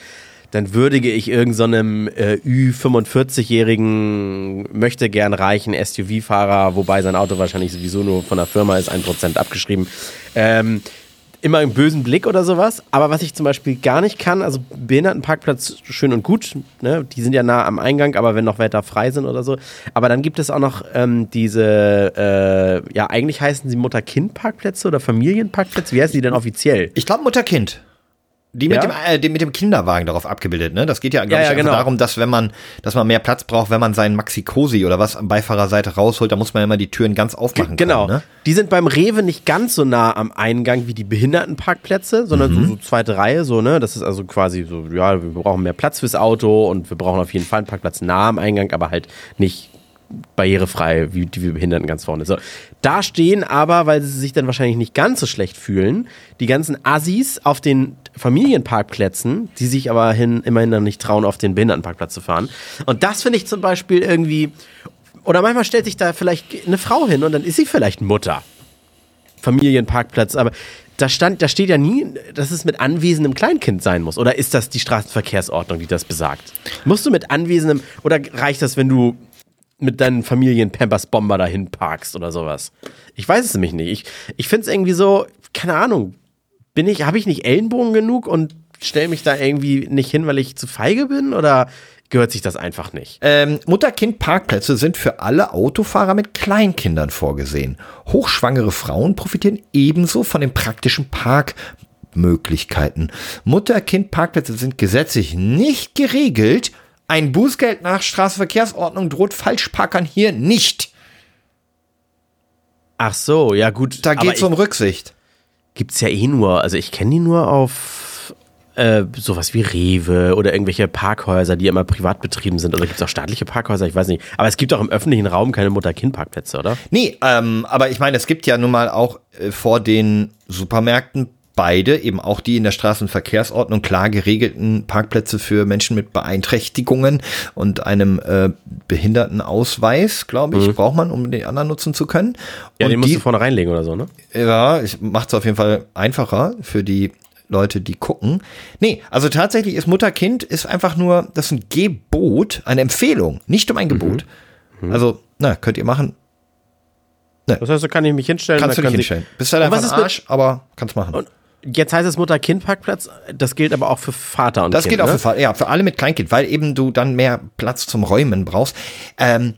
dann würdige ich irgendeinem so äh, Ü45-jährigen, möchte gern reichen SUV-Fahrer, wobei sein Auto wahrscheinlich sowieso nur von der Firma ist, ein Prozent abgeschrieben, ähm, immer einen bösen Blick oder sowas. Aber was ich zum Beispiel gar nicht kann, also Behindertenparkplatz schön und gut, ne? die sind ja nah am Eingang, aber wenn noch weiter frei sind oder so. Aber dann gibt es auch noch ähm, diese, äh, ja, eigentlich heißen sie Mutter-Kind-Parkplätze oder Familienparkplätze. Wie heißen die denn offiziell? Ich glaube Mutter-Kind. Die mit, ja? dem, äh, die mit dem Kinderwagen darauf abgebildet, ne? Das geht ja, glaube ja, ich, ja, genau. darum, dass wenn man, dass man mehr Platz braucht, wenn man seinen Maxi Cosi oder was am Beifahrerseite rausholt, da muss man immer die Türen ganz aufmachen G genau. Können, ne? Die sind beim Rewe nicht ganz so nah am Eingang wie die Behindertenparkplätze, sondern mhm. so, so zweite Reihe, so, ne? Das ist also quasi so, ja, wir brauchen mehr Platz fürs Auto und wir brauchen auf jeden Fall einen Parkplatz nah am Eingang, aber halt nicht barrierefrei, wie die Behinderten ganz vorne. So, da stehen aber, weil sie sich dann wahrscheinlich nicht ganz so schlecht fühlen, die ganzen Assis auf den Familienparkplätzen, die sich aber hin, immerhin dann nicht trauen, auf den Behindertenparkplatz zu fahren. Und das finde ich zum Beispiel irgendwie, oder manchmal stellt sich da vielleicht eine Frau hin und dann ist sie vielleicht Mutter. Familienparkplatz, aber da stand, da steht ja nie, dass es mit anwesendem Kleinkind sein muss. Oder ist das die Straßenverkehrsordnung, die das besagt? Musst du mit anwesendem, oder reicht das, wenn du mit deinen Familien Pampers Bomber dahin parkst oder sowas. Ich weiß es nämlich nicht. Ich, ich finde es irgendwie so, keine Ahnung, bin ich, habe ich nicht Ellenbogen genug und stelle mich da irgendwie nicht hin, weil ich zu feige bin oder gehört sich das einfach nicht? Ähm, Mutter-Kind-Parkplätze sind für alle Autofahrer mit Kleinkindern vorgesehen. Hochschwangere Frauen profitieren ebenso von den praktischen Parkmöglichkeiten. Mutter-Kind-Parkplätze sind gesetzlich nicht geregelt ein Bußgeld nach Straßenverkehrsordnung droht Falschparkern hier nicht. Ach so, ja gut. Da geht es um Rücksicht. Gibt's ja eh nur, also ich kenne die nur auf äh, sowas wie Rewe oder irgendwelche Parkhäuser, die immer privat betrieben sind. Oder gibt es auch staatliche Parkhäuser? Ich weiß nicht. Aber es gibt auch im öffentlichen Raum keine Mutter-Kind-Parkplätze, oder? Nee, ähm, aber ich meine, es gibt ja nun mal auch äh, vor den Supermärkten beide, eben auch die in der Straßenverkehrsordnung klar geregelten Parkplätze für Menschen mit Beeinträchtigungen und einem äh, Behindertenausweis, glaube ich, mhm. braucht man, um den anderen nutzen zu können. Ja, und den musst die, du vorne reinlegen oder so, ne? Ja, macht es auf jeden Fall einfacher für die Leute, die gucken. Nee, also tatsächlich ist Mutter-Kind ist einfach nur, das ist ein Gebot, eine Empfehlung, nicht um ein Gebot. Also, na, könnt ihr machen. Das heißt, da kann ich mich hinstellen. Kannst du dich kann hinstellen. Bist halt einfach ein mit- Arsch, aber kannst machen. Und jetzt heißt es Mutter-Kind-Parkplatz, das gilt aber auch für Vater und Das Kind. geht auch ne? für, Fa- ja, für alle mit Kleinkind, weil eben du dann mehr Platz zum Räumen brauchst. Ähm,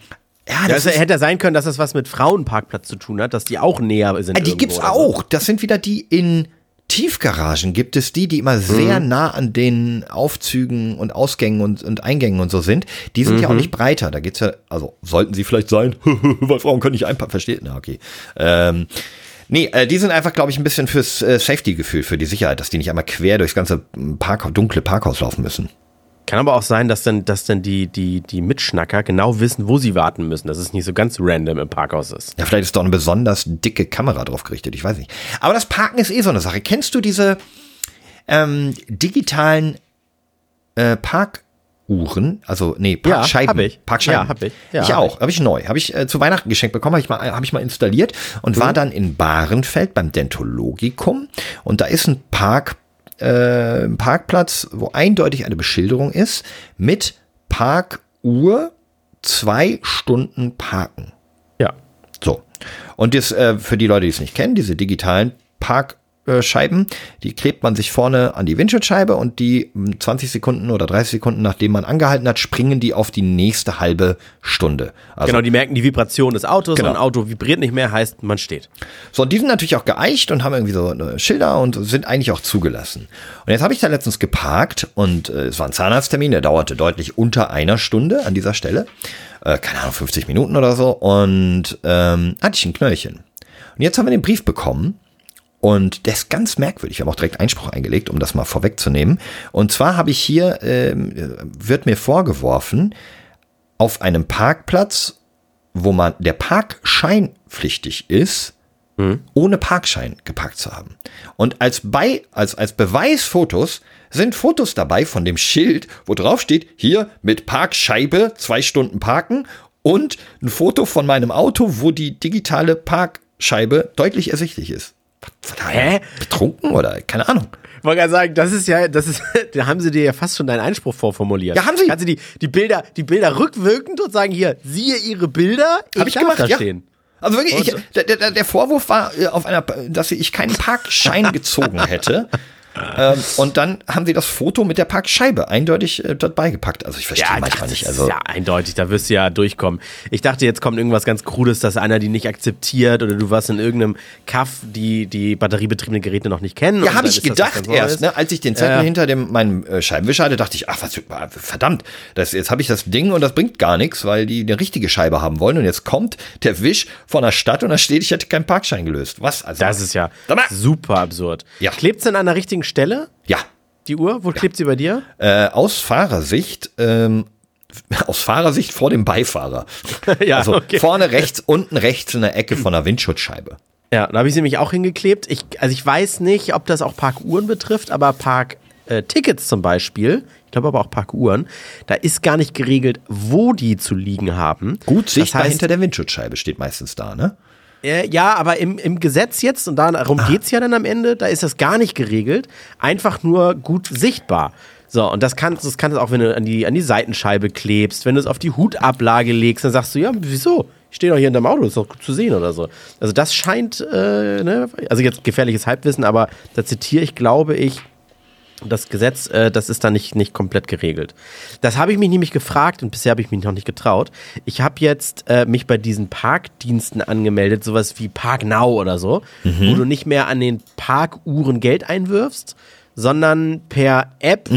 ja, das ist, hätte sein können, dass das was mit Frauenparkplatz zu tun hat, dass die auch näher sind. äh, die gibt's oder so. auch. Das sind wieder die in Tiefgaragen gibt es die, die immer sehr nah an den Aufzügen und Ausgängen und, und Eingängen und so sind. Die sind ja auch nicht breiter. Da geht's ja, also sollten sie vielleicht sein, (laughs) weil Frauen können nicht einpacken, versteht? Na, okay. Ähm, nee, äh, die sind einfach, glaube ich, ein bisschen fürs äh, Safety-Gefühl, für die Sicherheit, dass die nicht einmal quer durchs ganze Park, dunkle Parkhaus laufen müssen. Kann aber auch sein, dass dann, dass dann die, die, die Mitschnacker genau wissen, wo sie warten müssen, dass es nicht so ganz random im Parkhaus ist. Ja, vielleicht ist doch eine besonders dicke Kamera drauf gerichtet, ich weiß nicht. Aber das Parken ist eh so eine Sache. Kennst du diese ähm, digitalen äh, Parkuhren? Also, nee, Parkscheiben. hab ich. Parkscheiben. Ja, hab ich. Ja, ich hab auch. Habe ich neu. Habe ich äh, zu Weihnachten geschenkt bekommen, habe ich, mal- ich mal installiert und Mhm. war dann in Bahrenfeld beim Dentologikum. Und da ist ein Park, äh, ein Parkplatz, wo eindeutig eine Beschilderung ist mit Parkuhr zwei Stunden parken. Ja. So. Und das, äh, für die Leute, die es nicht kennen, diese digitalen Parkscheiben, die klebt man sich vorne an die Windschutzscheibe und die m, 20 Sekunden oder 30 Sekunden, nachdem man angehalten hat, springen die auf die nächste halbe Stunde. Also, Genau, die merken die Vibration des Autos Genau. und ein Auto vibriert nicht mehr, heißt, man steht. So, und die sind natürlich auch geeicht und haben irgendwie so äh, Schilder und sind eigentlich auch zugelassen. Und jetzt habe ich da letztens geparkt und äh, es war ein Zahnarzttermin, der dauerte deutlich unter einer Stunde an dieser Stelle. Äh, keine Ahnung, 50 Minuten oder so. Und ähm, hatte ich ein Knöllchen. Und jetzt haben wir den Brief bekommen. Und der ist ganz merkwürdig. Wir haben auch direkt Einspruch eingelegt, um das mal vorwegzunehmen. Und zwar habe ich hier, ähm, äh, wird mir vorgeworfen, auf einem Parkplatz, wo man der Parkschein pflichtig ist, ohne Parkschein geparkt zu haben. Und als bei, als, als Beweisfotos sind Fotos dabei von dem Schild, wo drauf steht, hier mit Parkscheibe zwei Stunden parken und ein Foto von meinem Auto, wo die digitale Parkscheibe deutlich ersichtlich ist. Hä? Betrunken oder? Keine Ahnung. Ich wollte gerade sagen, das ist ja, das ist, (laughs) da haben sie dir ja fast schon deinen Einspruch vorformuliert. Ja, haben sie. Kannst du die, die Bilder, die Bilder rückwirkend und sagen, hier, siehe ihre Bilder, ich, Hab ich gemacht, da ja. stehen. Also wirklich, ich, Und- der, der, der Vorwurf war äh, auf einer, dass ich keinen Parkschein (laughs) gezogen hätte. Ähm, und dann haben sie das Foto mit der Parkscheibe eindeutig äh, dort beigepackt. Also ich verstehe manchmal das nicht. Also ja eindeutig, da wirst du ja durchkommen. Ich dachte, jetzt kommt irgendwas ganz Krudes, dass einer die nicht akzeptiert oder du warst in irgendeinem Kaff, die die batteriebetriebenen Geräte noch nicht kennen. Ja, habe ich gedacht erst, ne, als ich den Zettel Ja. hinter dem, meinem äh, Scheibenwischer hatte, dachte ich, ach, was, verdammt, das, jetzt habe ich das Ding und das bringt gar nichts, weil die eine richtige Scheibe haben wollen und jetzt kommt der Wisch von der Stadt und da steht, ich hätte keinen Parkschein gelöst. Was? Also, Das ist ja super absurd. Ja. Klebt's denn an der richtigen Stelle, ja, die Uhr? Wo klebt sie bei dir? äh, aus Fahrersicht, ähm, (laughs) aus Fahrersicht vor dem Beifahrer. (laughs) Ja, also okay. vorne rechts, unten rechts in der Ecke von der Windschutzscheibe. Ja, da habe ich sie nämlich auch hingeklebt. Ich, also ich weiß nicht, ob das auch Parkuhren betrifft, aber Parktickets zum Beispiel, ich glaube aber auch Parkuhren, da ist gar nicht geregelt, wo die zu liegen haben. Gut sichtbar das heißt, hinter der Windschutzscheibe steht meistens da, ne? Äh, ja, aber im, im Gesetz jetzt, und darum Ah. geht's ja dann am Ende, da ist das gar nicht geregelt. Einfach nur gut sichtbar. So, und das kannst du auch, wenn du an die, an die Seitenscheibe klebst, wenn du es auf die Hutablage legst, dann sagst du, ja, wieso? Ich stehe doch hier in deinem Auto, ist doch gut zu sehen oder so. Also das scheint, äh, ne, also jetzt gefährliches Halbwissen, aber da zitiere ich, glaube ich, das Gesetz, äh, das ist da nicht, nicht komplett geregelt. Das habe ich mich nämlich gefragt und bisher habe ich mich noch nicht getraut. Ich habe jetzt äh, mich bei diesen Parkdiensten angemeldet, sowas wie ParkNow oder so, wo du nicht mehr an den Parkuhren Geld einwirfst, sondern per App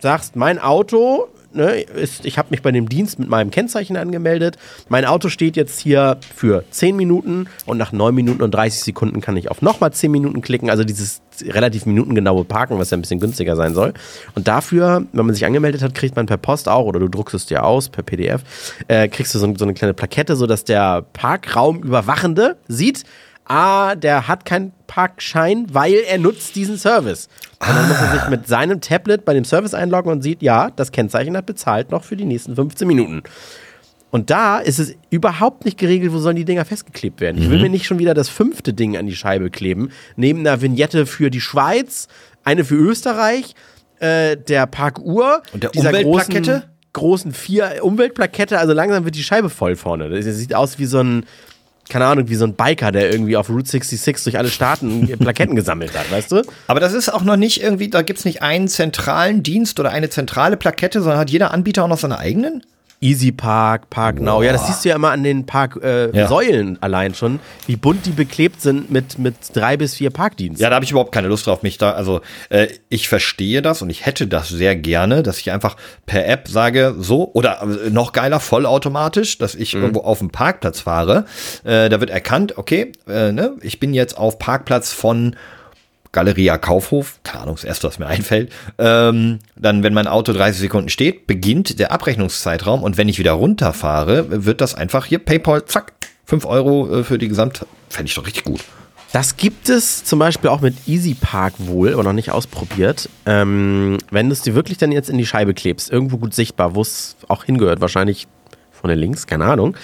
sagst, mein Auto, ne, ist, ich habe mich bei dem Dienst mit meinem Kennzeichen angemeldet, mein Auto steht jetzt hier für 10 Minuten und nach 9 Minuten und 30 Sekunden kann ich auf nochmal 10 Minuten klicken, also dieses relativ minutengenaue Parken, was ja ein bisschen günstiger sein soll. Und dafür, wenn man sich angemeldet hat, kriegt man per Post auch, oder du druckst es dir aus per PDF, äh, kriegst du so, so eine kleine Plakette, sodass der Parkraumüberwachende sieht, ah, der hat keinen Parkschein, weil er nutzt diesen Service. Und dann muss er sich mit seinem Tablet bei dem Service einloggen und sieht, ja, das Kennzeichen hat bezahlt noch für die nächsten 15 Minuten. Und da ist es überhaupt nicht geregelt, wo sollen die Dinger festgeklebt werden. Ich will Mhm. mir nicht schon wieder das fünfte Ding an die Scheibe kleben, neben einer Vignette für die Schweiz, eine für Österreich, äh, der Parkuhr Und der dieser Umweltplakette? großen, großen vier Umweltplakette. Also langsam wird die Scheibe voll vorne. Das sieht aus wie so ein, keine Ahnung, wie so ein Biker, der irgendwie auf Route 66 durch alle Staaten (laughs) Plaketten gesammelt hat, weißt du? Aber das ist auch noch nicht irgendwie, da gibt's nicht einen zentralen Dienst oder eine zentrale Plakette, sondern hat jeder Anbieter auch noch seine eigenen? Easy Park, Park Now. Ja, das siehst du ja immer an den Parksäulen äh, Ja. Säulen allein schon, wie bunt die beklebt sind mit, mit drei bis vier Parkdiensten. Ja, da habe ich überhaupt keine Lust drauf, mich da, also äh, ich verstehe das und ich hätte das sehr gerne, dass ich einfach per App sage, so, oder äh, noch geiler, vollautomatisch, dass ich irgendwo auf dem Parkplatz fahre. Äh, da wird erkannt, okay, äh, ne, ich bin jetzt auf Parkplatz von Galeria Kaufhof, keine Ahnung, das erste, was mir einfällt. Ähm, dann, wenn mein Auto 30 Sekunden steht, beginnt der Abrechnungszeitraum und wenn ich wieder runterfahre, wird das einfach hier PayPal, zack, 5 Euro äh, für die Gesamt, fände ich doch richtig gut. Das gibt es zum Beispiel auch mit Easy Park wohl, aber noch nicht ausprobiert. Ähm, wenn du es dir wirklich dann jetzt in die Scheibe klebst, irgendwo gut sichtbar, wo es auch hingehört, wahrscheinlich vorne links, keine Ahnung.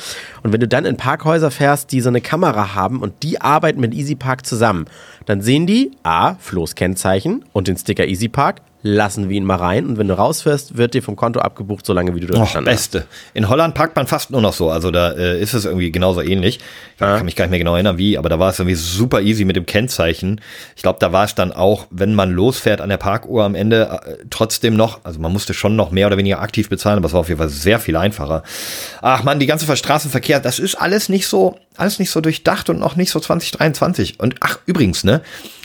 Und wenn du dann in Parkhäuser fährst, die so eine Kamera haben und die arbeiten mit Easy Park zusammen, dann sehen die A, Flo's Kennzeichen und den Sticker Easy Park, lassen wir ihn mal rein und wenn du rausfährst, wird dir vom Konto abgebucht, solange wie du dort hast. beste. In Holland parkt man fast nur noch so. Also da äh, ist es irgendwie genauso ähnlich. Ich kann mich gar nicht mehr genau erinnern, wie, aber da war es irgendwie super easy mit dem Kennzeichen. Ich glaube, da war es dann auch, wenn man losfährt an der Parkuhr am Ende, äh, trotzdem noch, also man musste schon noch mehr oder weniger aktiv bezahlen, aber es war auf jeden Fall sehr viel einfacher. Ach man, die ganze Straßenverkehr, das ist alles nicht so, alles nicht so durchdacht und noch nicht so 2023. Und ach, übrigens, ne,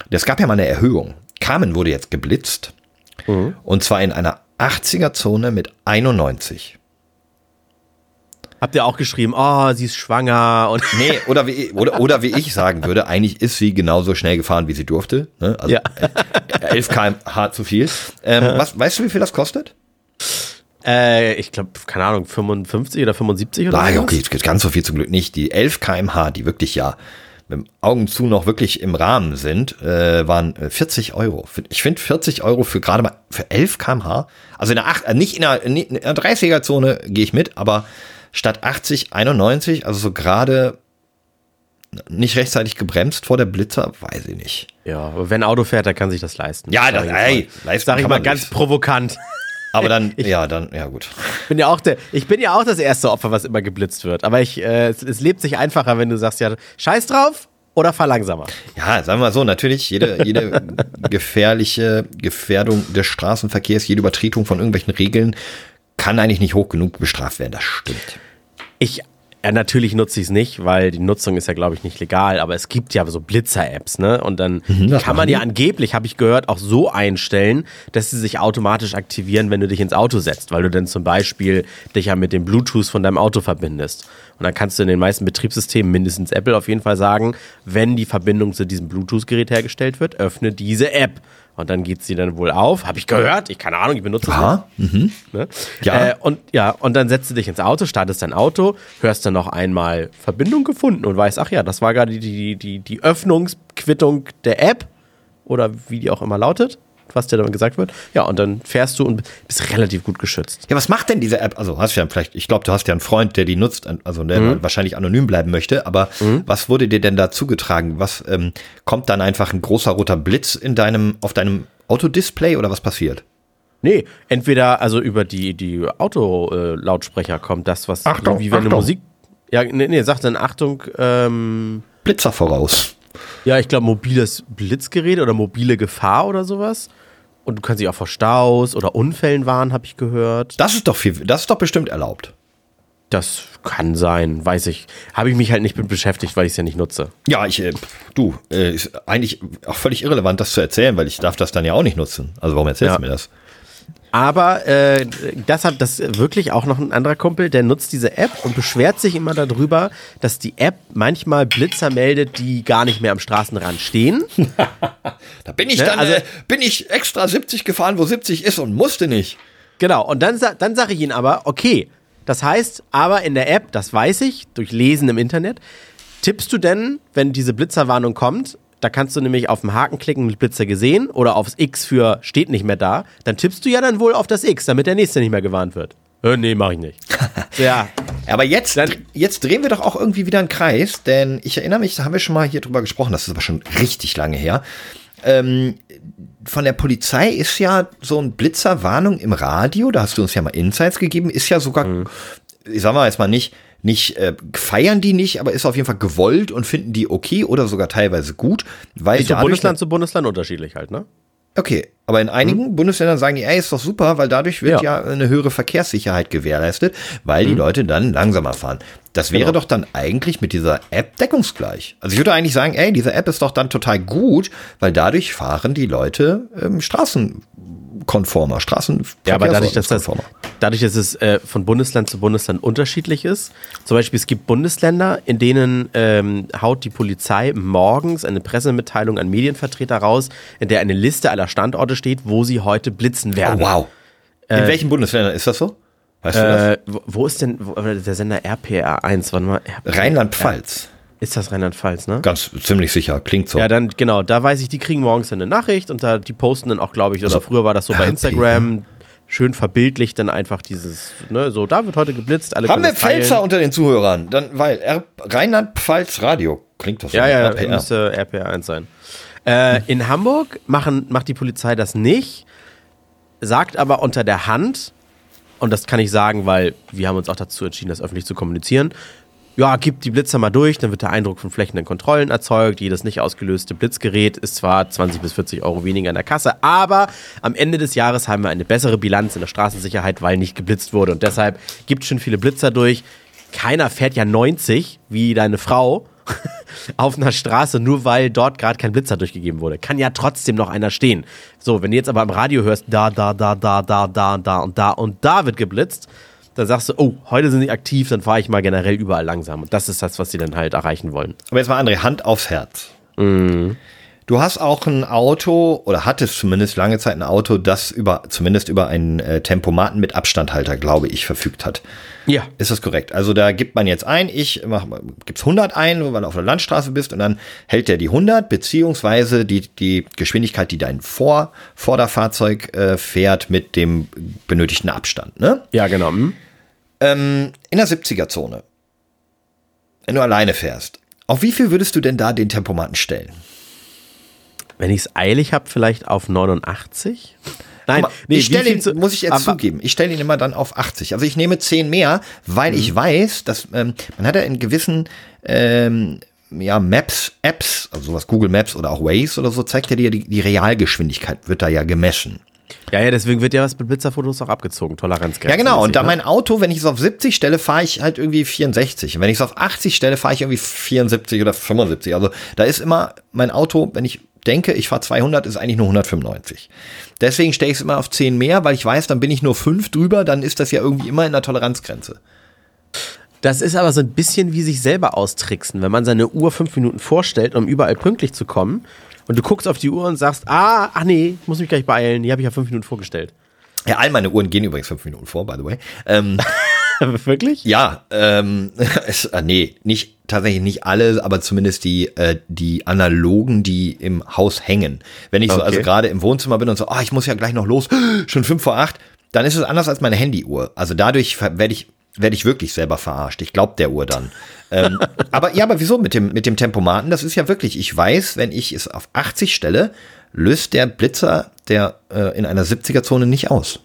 es gab ja mal eine Erhöhung. Carmen wurde jetzt geblitzt. Und zwar in einer 80er-Zone mit 91. Habt ihr auch geschrieben, oh, sie ist schwanger und Nee, (laughs) oder wie, oder, oder wie ich sagen würde, eigentlich ist sie genauso schnell gefahren, wie sie durfte. Ne? Also Ja. äh, 11 km/h zu viel. Ähm, was, weißt du, wie viel das kostet? Äh, ich glaube, keine Ahnung, 55 oder 75 oder Ah, so. okay, ganz so viel zum Glück nicht. Die 11 km/h, die wirklich ja mit dem Augen zu noch wirklich im Rahmen sind, äh, waren äh, 40 Euro. Ich finde 40 Euro für gerade mal für 11 km/h, also in der 8, äh, nicht in der, in der 30er-Zone gehe ich mit, aber statt 80, 91, also so gerade nicht rechtzeitig gebremst vor der Blitzer, weiß ich nicht. Ja, wenn ein Auto fährt, dann kann sich das leisten. Ja, das, ey, leisten Sag ich mal ganz provokant. Aber dann, (laughs) ja, dann, ja gut. Ich (laughs) bin ja auch der, ich bin ja auch das erste Opfer, was immer geblitzt wird. Aber ich, äh, es, es lebt sich einfacher, wenn du sagst, ja, scheiß drauf oder fahr langsamer. Ja, sagen wir mal so, natürlich, jede, jede (laughs) gefährliche Gefährdung des Straßenverkehrs, jede Übertretung von irgendwelchen Regeln kann eigentlich nicht hoch genug bestraft werden, das stimmt. Ich, ja, natürlich nutze ich es nicht, weil die Nutzung ist ja, glaube ich, nicht legal, aber es gibt ja so Blitzer-Apps, ne? Und dann Mhm, kann man ja angeblich, habe ich gehört, auch so einstellen, dass sie sich automatisch aktivieren, wenn du dich ins Auto setzt, weil du dann zum Beispiel dich ja mit dem Bluetooth von deinem Auto verbindest. Und dann kannst du in den meisten Betriebssystemen, mindestens Apple, auf jeden Fall sagen, wenn die Verbindung zu diesem Bluetooth-Gerät hergestellt wird, öffne diese App. Und dann geht sie dann wohl auf. Habe ich gehört. Ich keine Ahnung, ich benutze es nicht. Aha, mhm. Ne? Ja. Äh, und ja, und dann setzt du dich ins Auto, startest dein Auto, hörst dann noch einmal Verbindung gefunden und weißt, ach ja, das war gerade die, die, die, die Öffnungsquittung der App oder wie die auch immer lautet, was dir dann gesagt wird. Ja, und dann fährst du und bist relativ gut geschützt. Ja, was macht denn diese App? Also hast du ja vielleicht, ich glaube, du hast ja einen Freund, der die nutzt, also der Mhm. wahrscheinlich anonym bleiben möchte, aber was wurde dir denn da zugetragen? Was ähm, kommt dann einfach ein großer roter Blitz in deinem, auf deinem Autodisplay oder was passiert? Nee, entweder also über die, die Autolautsprecher kommt das, was Achtung, wie wenn du Achtung. Musik. Ja, nee, nee, sag dann Achtung, ähm, Blitzer voraus. Ja, ich glaube, mobiles Blitzgerät oder mobile Gefahr oder sowas. Und du kannst dich auch vor Staus oder Unfällen warnen, habe ich gehört. Das ist doch viel, das ist doch bestimmt erlaubt. Das kann sein, weiß ich. Habe ich mich halt nicht mit beschäftigt, weil ich es ja nicht nutze. Ja, ich, äh, du, äh, ist eigentlich auch völlig irrelevant, das zu erzählen, weil ich darf das dann ja auch nicht nutzen. Also warum erzählst Ja. du mir das? Aber äh, das hat das wirklich auch noch ein anderer Kumpel, der nutzt diese App und beschwert sich immer darüber, dass die App manchmal Blitzer meldet, die gar nicht mehr am Straßenrand stehen. (laughs) Da bin ich Ne, dann, also- äh, bin ich extra 70 gefahren, wo 70 ist und musste nicht. Genau, und dann, dann sage ich ihnen aber, okay, das heißt, aber in der App, das weiß ich, durch Lesen im Internet, tippst du denn, wenn diese Blitzerwarnung kommt, da kannst du nämlich auf den Haken klicken mit Blitzer gesehen oder aufs X für steht nicht mehr da, dann tippst du ja dann wohl auf das X, damit der nächste nicht mehr gewarnt wird. Äh, nee, mach ich nicht. (laughs) Ja, Aber jetzt, Dann- jetzt drehen wir doch auch irgendwie wieder einen Kreis, denn ich erinnere mich, da haben wir schon mal hier drüber gesprochen, das ist aber schon richtig lange her. Ähm, von der Polizei ist ja so ein Blitzerwarnung im Radio, da hast du uns ja mal Insights gegeben, ist ja sogar, Mhm. ich sag mal jetzt mal nicht, nicht äh, feiern die nicht, aber ist auf jeden Fall gewollt und finden die okay oder sogar teilweise gut, weil Ist von Bundesland zu Bundesland unterschiedlich halt, ne? Okay, aber in einigen Bundesländern sagen die, ey, ist doch super, weil dadurch wird ja, Ja. eine höhere Verkehrssicherheit gewährleistet, weil die Leute dann langsamer fahren. Das wäre Genau. doch dann eigentlich mit dieser App deckungsgleich. Also ich würde eigentlich sagen, ey, diese App ist doch dann total gut, weil dadurch fahren die Leute ähm, straßenkonformer, Straßen. Ja, aber dadurch, dass das, konformer. dadurch, dass es äh, von Bundesland zu Bundesland unterschiedlich ist, zum Beispiel es gibt Bundesländer, in denen ähm, haut die Polizei morgens eine Pressemitteilung an Medienvertreter raus, in der eine Liste aller Standorte steht, wo sie heute blitzen Oh, werden. wow. In welchen Bundesländern ist das so? Weißt du das? Äh, wo, ist denn wo, äh, der Sender RPR1? Warte mal. RPR, Rheinland-Pfalz. Ist das Rheinland-Pfalz, ne? Ganz ziemlich sicher, klingt so. Ja, dann genau, da weiß ich, die kriegen morgens eine Nachricht und da die posten dann auch, glaube ich, oder früher war das so bei. Instagram, schön verbildlicht dann einfach dieses, ne, so, da wird heute geblitzt, alle Haben wir teilen. Pfälzer unter den Zuhörern? Dann, weil Rheinland-Pfalz Radio klingt das so. Ja, ja, RPR. müsste RPR1 sein. Äh, in Hamburg machen, macht die Polizei das nicht, sagt aber unter der Hand, und das kann ich sagen, weil wir haben uns auch dazu entschieden, das öffentlich zu kommunizieren, ja, gib die Blitzer mal durch, dann wird der Eindruck von flächenden Kontrollen erzeugt. Jedes nicht ausgelöste Blitzgerät ist zwar 20 bis 40 Euro weniger in der Kasse, aber am Ende des Jahres haben wir eine bessere Bilanz in der Straßensicherheit, weil nicht geblitzt wurde. Und deshalb gibt schon viele Blitzer durch. Keiner fährt ja 90 wie deine Frau (laughs) auf einer Straße, nur weil dort gerade kein Blitzer durchgegeben wurde. Kann ja trotzdem noch einer stehen. So, wenn du jetzt aber am Radio hörst, da, da, da, da, da, da, da und da und da wird geblitzt, dann sagst du, oh, heute sind sie aktiv, dann fahre ich mal generell überall langsam. Und das ist das, was sie dann halt erreichen wollen. Aber jetzt mal, André, Hand aufs Herz. Mhm. Du hast auch ein Auto, oder hattest zumindest lange Zeit ein Auto, das über, zumindest über einen äh, Tempomaten mit Abstandhalter, glaube ich, verfügt hat. Ja. Ist das korrekt? Also da gibt man jetzt ein, ich mach, gibt's 100 ein, weil du auf der Landstraße bist und dann hält der die 100, beziehungsweise die, die Geschwindigkeit, die dein Vor Vorderfahrzeug äh, fährt mit dem benötigten Abstand, ne? Ja, genau. Hm? Ähm, in der 70er-Zone, wenn du alleine fährst, auf wie viel würdest du denn da den Tempomaten stellen? Wenn ich es eilig habe, vielleicht auf 89? Nein, mal, nee, ich stelle ihn, zu- muss ich jetzt aber- zugeben, ich stelle ihn immer dann auf 80. Also ich nehme 10 mehr, weil Mhm. ich weiß, dass ähm, man hat ja in gewissen ähm, ja, Maps, Apps, also sowas Google Maps oder auch Waze oder so, zeigt ja dir die, die Realgeschwindigkeit, wird da ja gemessen. Ja, ja, deswegen wird ja was mit Blitzerfotos auch abgezogen. Toleranzgrenze. Ja, genau. Und da ne? mein Auto, wenn ich es auf 70 stelle, fahre ich halt irgendwie 64. Und wenn ich es auf 80 stelle, fahre ich irgendwie 74 oder 75. Also da ist immer mein Auto, wenn ich denke, ich fahre 200, ist eigentlich nur 195. Deswegen stelle ich es immer auf 10 mehr, weil ich weiß, dann bin ich nur 5 drüber, dann ist das ja irgendwie immer in der Toleranzgrenze. Das ist aber so ein bisschen wie sich selber austricksen, wenn man seine Uhr fünf Minuten vorstellt, um überall pünktlich zu kommen. Und du guckst auf die Uhr und sagst, ah, ach nee, muss mich gleich beeilen, die habe ich ja fünf Minuten vorgestellt. Ja, all meine Uhren gehen übrigens 5 Minuten vor, by the way. Ähm, (laughs) Wirklich? ja, ähm, (laughs) es, äh, nee, nicht, tatsächlich nicht alle, aber zumindest die, äh, die analogen, die im Haus hängen. Wenn ich so Okay. also gerade im Wohnzimmer bin und so, ah, ich muss ja gleich noch los, (gasps) schon fünf vor acht, dann ist es anders als meine Handyuhr. Also dadurch werde ich, werde ich wirklich selber verarscht. Ich glaube der Uhr dann. ähm, (laughs) aber ja, aber wieso mit dem, mit dem Tempomaten? Das ist ja wirklich, ich weiß, wenn ich es auf 80 stelle, löst der Blitzer der äh, in einer 70er-Zone nicht aus.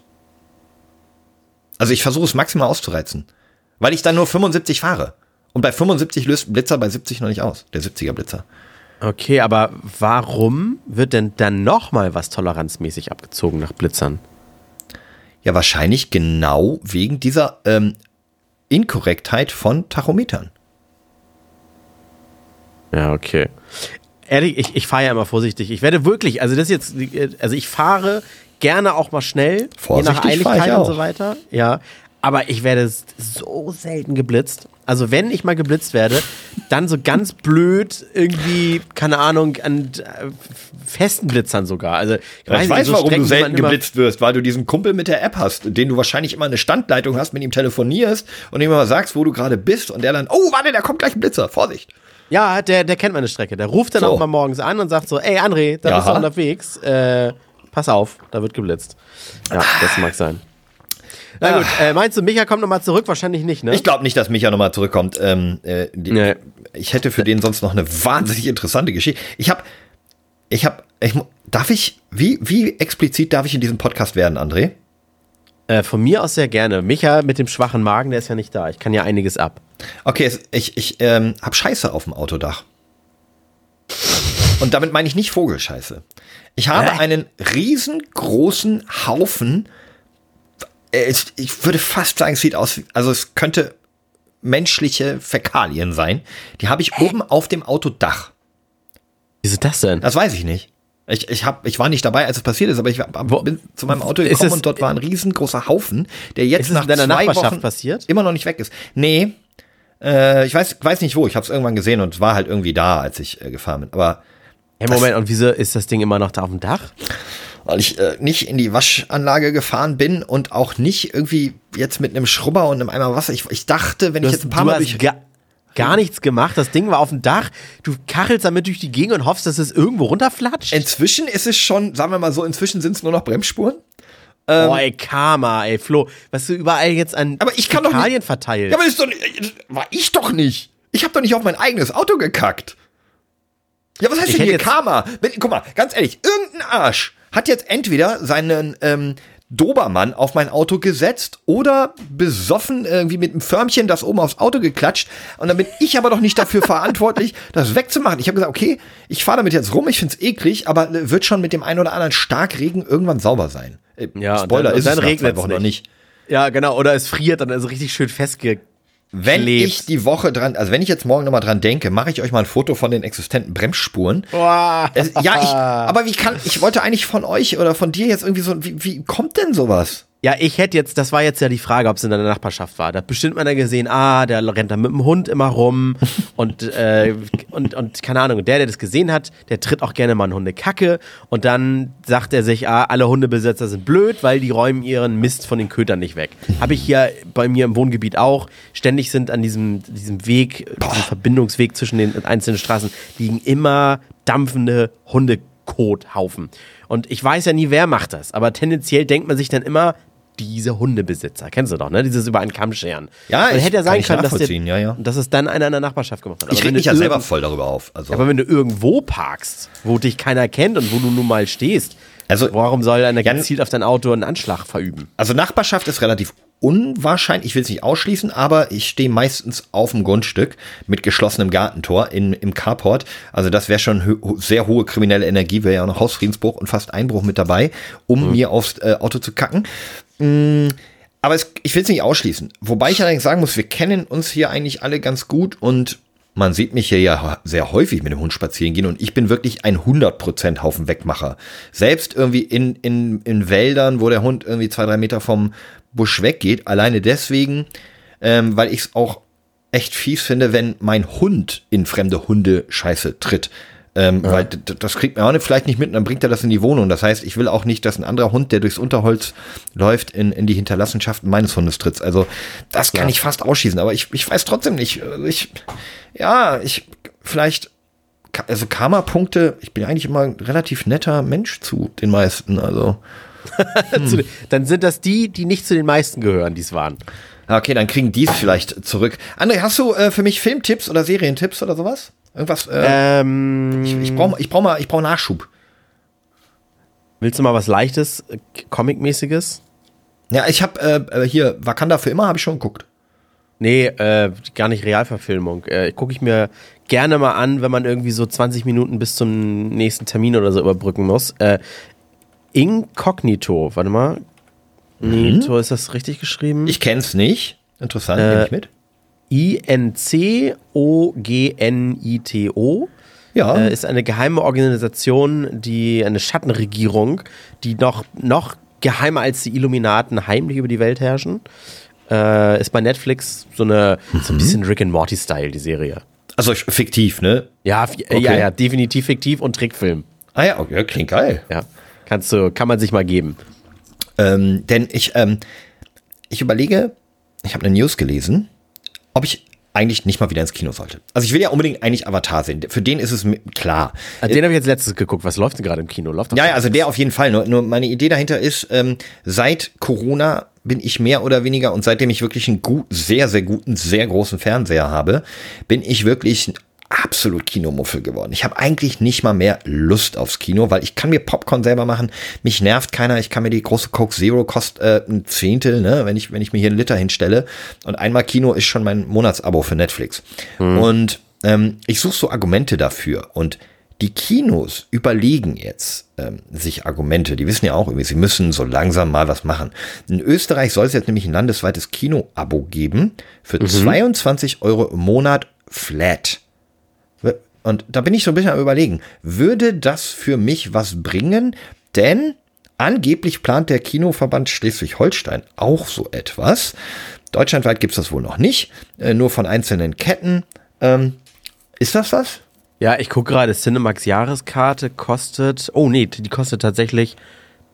Also ich versuche es maximal auszureizen, weil ich dann nur 75 fahre. Und bei 75 löst Blitzer bei 70 noch nicht aus, der 70er Blitzer. Okay, aber warum wird denn dann nochmal was toleranzmäßig abgezogen nach Blitzern? Ja, wahrscheinlich genau wegen dieser ähm, Inkorrektheit von Tachometern. Ja, okay. Ehrlich, ich, ich fahre ja immer vorsichtig. Ich werde wirklich, also das ist jetzt, also ich fahre gerne auch mal schnell, Vorsichtig je nach Eiligkeit und so weiter. Ja, aber ich werde so selten geblitzt. Also wenn ich mal geblitzt werde, dann so ganz blöd irgendwie, keine Ahnung, an äh, festen Blitzern sogar. Also ich Ja, ich weiß, so warum du Strecken, selten geblitzt wirst, weil du diesen Kumpel mit der App hast, den du wahrscheinlich immer eine Standleitung hast, mit ihm telefonierst und ihm immer sagst, wo du gerade bist und der dann, oh, warte, da kommt gleich ein Blitzer, Vorsicht. Ja, der, der kennt meine Strecke. Der ruft dann So. auch mal morgens an und sagt so, ey André, da bist du unterwegs. Äh, pass auf, da wird geblitzt. Ja, das mag sein. Na gut, äh, meinst du, Micha kommt nochmal zurück? Wahrscheinlich nicht, ne? Ich glaube nicht, dass Micha nochmal zurückkommt. Ähm, äh, die, Nee. Ich hätte für den sonst noch eine wahnsinnig interessante Geschichte. Ich habe, ich habe, ich, darf ich, wie, wie explizit darf ich in diesem Podcast werden, André? Äh, von mir aus sehr gerne. Micha mit dem schwachen Magen, der ist ja nicht da. Ich kann ja einiges ab. Okay, es, ich, ich ähm, habe Scheiße auf dem Autodach. Und damit meine ich nicht Vogelscheiße. Ich habe einen riesengroßen Haufen. Äh, Es, ich würde fast sagen, es sieht aus, also es könnte menschliche Fäkalien sein. Die habe ich oben auf dem Autodach. Wieso das denn? Das weiß ich nicht. Ich, ich, hab, ich war nicht dabei, als es passiert ist, aber ich Wo- bin zu meinem Auto gekommen es- und dort war ein riesengroßer Haufen, der jetzt nach zwei Wochen passiert? immer noch nicht weg ist. Nee, äh, ich weiß, weiß nicht wo. Ich habe es irgendwann gesehen und es war halt irgendwie da, als ich äh, gefahren bin. Aber Hey, Moment, und wieso ist das Ding immer noch da auf dem Dach? weil ich äh, nicht in die Waschanlage gefahren bin und auch nicht irgendwie jetzt mit einem Schrubber und einem Eimer Wasser. Ich, ich dachte, wenn Du ich hast, jetzt ein paar du Mal durch... ga, gar nichts gemacht. Das Ding war auf dem Dach. Du kachelst damit durch die Gegend und hoffst, dass es irgendwo runterflatscht. Inzwischen ist es schon, sagen wir mal so, inzwischen sind es nur noch Bremsspuren. Boah, ey, Karma, ey, Flo. Was du überall jetzt an Aber ich kann doch nicht- Fäkalien verteilst. Ja, aber das ist doch nicht, das war ich doch nicht. Ich habe doch nicht auf mein eigenes Auto gekackt. Ja, was heißt Ich denn hier Karma? Wenn, guck mal, ganz ehrlich, irgendein Arsch hat jetzt entweder seinen ähm, Dobermann auf mein Auto gesetzt oder besoffen irgendwie mit einem Förmchen das oben aufs Auto geklatscht. Und dann bin ich aber doch nicht dafür (laughs) verantwortlich, das wegzumachen. Ich habe gesagt, okay, ich fahre damit jetzt rum, ich find's eklig, aber wird schon mit dem einen oder anderen Starkregen irgendwann sauber sein. Äh, Ja, Spoiler dann- ist dann es regnet's Wochen noch nicht. ja, genau. Oder es friert dann ist es richtig schön festge... Wenn klebt. ich die Woche dran, also wenn ich jetzt morgen nochmal dran denke, mache ich euch mal ein Foto von den existenten Bremsspuren. Boah. Ja, ich, (laughs) aber wie kann, ich wollte eigentlich von euch oder von dir jetzt irgendwie so, wie, wie kommt denn sowas? Ja, ich hätte jetzt, das war jetzt ja die Frage, ob es in deiner Nachbarschaft war. Da hat bestimmt einer gesehen, ah, der rennt da mit dem Hund immer rum (laughs) und, äh, und, und keine Ahnung, der, der das gesehen hat, der tritt auch gerne mal einen Hundekacke und dann sagt er sich, ah, alle Hundebesitzer sind blöd, weil die räumen ihren Mist von den Kötern nicht weg. Habe ich hier bei mir im Wohngebiet auch. Ständig sind an diesem, diesem Weg, diesem Verbindungsweg zwischen den einzelnen Straßen, liegen immer dampfende Hundekothaufen. Und ich weiß ja nie, wer macht das, aber tendenziell denkt man sich dann immer, diese Hundebesitzer, kennst du doch, ne? Dieses über einen Kamm scheren. Ja, ich- hätte ja kann sein ich können, dass, nachvollziehen, ja, ja. dass es dann einer in der Nachbarschaft gemacht hat. Ich Aber reg wenn mich ja selber voll darüber auf. Also, Aber wenn du irgendwo parkst, wo dich keiner kennt und wo du nun mal stehst, Also- warum soll einer Ja, gezielt auf dein Auto einen Anschlag verüben? also Nachbarschaft ist relativ unwahrscheinlich, ich will es nicht ausschließen, aber ich stehe meistens auf dem Grundstück mit geschlossenem Gartentor in, im Carport. Also das wäre schon sehr hohe kriminelle Energie, wäre ja auch noch Hausfriedensbruch und fast Einbruch mit dabei, um mir aufs äh, Auto zu kacken. Mm, aber es, ich will es nicht ausschließen. Wobei ich allerdings sagen muss, wir kennen uns hier eigentlich alle ganz gut und man sieht mich hier ja sehr häufig mit dem Hund spazieren gehen und ich bin wirklich ein 100% Haufen Wegmacher. Selbst irgendwie in, in, in Wäldern, wo der Hund irgendwie zwei, drei Meter vom Busch weggeht, alleine deswegen, ähm, weil ich es auch echt fies finde, wenn mein Hund in fremde Hunde Scheiße tritt. Ähm, Weil d- d- das kriegt man auch nicht, vielleicht nicht mit und dann bringt er das in die Wohnung. Das heißt, ich will auch nicht, dass ein anderer Hund, der durchs Unterholz läuft, in, in die Hinterlassenschaften meines Hundes tritt. Also das kann ich fast ausschließen, aber ich, ich weiß trotzdem nicht. Also Ich, ja, ich vielleicht, also Karma-Punkte, ich bin eigentlich immer ein relativ netter Mensch zu den meisten. Also, (laughs) Zu- Dann sind das die, die nicht zu den meisten gehören, die es waren. okay, dann kriegen die es vielleicht zurück. André, hast du äh, für mich Filmtipps oder Serientipps oder sowas? Irgendwas? Äh, Ähm, ich ich brauche ich brauch mal, ich brauche Nachschub. willst du mal was Leichtes, äh, Comic-mäßiges? Ja, ich habe äh, äh, hier Wakanda für immer habe ich schon geguckt. Nee, äh, gar nicht Realverfilmung. Äh, Gucke ich mir gerne mal an, wenn man irgendwie so 20 Minuten bis zum nächsten Termin oder so überbrücken muss. Äh, Incognito, warte mal. Nito, ist das richtig geschrieben? Ich kenn's nicht. Interessant, nehme ich mit. I-N-C-O-G-N-I-T-O. Ja. Äh, ist eine geheime Organisation, die eine Schattenregierung, die noch, noch geheimer als die Illuminaten heimlich über die Welt herrschen. Äh, ist bei Netflix so eine so ein bisschen Rick and Morty-Style, die Serie. Also fiktiv, ne? Ja, äh, ja, ja, definitiv fiktiv und Trickfilm. Ah ja, okay, klingt geil. Ja. Kannst du, kann man sich mal geben. Ähm, denn ich, ähm, ich überlege, ich habe eine News gelesen, ob ich eigentlich nicht mal wieder ins Kino sollte. Also ich will ja unbedingt eigentlich Avatar sehen. Für den ist es klar. Also den habe ich jetzt letztes geguckt. Was läuft denn gerade im Kino? Läuft Ja, ja, also der auf jeden Fall. Nur, nur meine Idee dahinter ist, ähm, seit Corona bin ich mehr oder weniger und seitdem ich wirklich einen gut, sehr, sehr guten, sehr großen Fernseher habe, bin ich wirklich ein absolut Kinomuffel geworden. Ich habe eigentlich nicht mal mehr Lust aufs Kino, weil ich kann mir Popcorn selber machen. Mich nervt keiner. Ich kann mir die große Coke Zero kostet äh, ein Zehntel, ne, wenn ich wenn ich mir hier einen Liter hinstelle. Und einmal Kino ist schon mein Monatsabo für Netflix. Und ähm, ich suche so Argumente dafür und die Kinos überlegen jetzt ähm, sich Argumente. Die wissen ja auch irgendwie, sie müssen so langsam mal was machen. In Österreich soll es jetzt nämlich ein landesweites Kino-Abo geben für 22 Euro im Monat flat. Und da bin ich so ein bisschen am überlegen, würde das für mich was bringen? Denn angeblich plant der Kinoverband Schleswig-Holstein auch so etwas. Deutschlandweit gibt es das wohl noch nicht, äh, nur von einzelnen Ketten. Ähm, ist das was? Ja, ich gucke gerade, Cinemax Jahreskarte kostet, oh nee, die kostet tatsächlich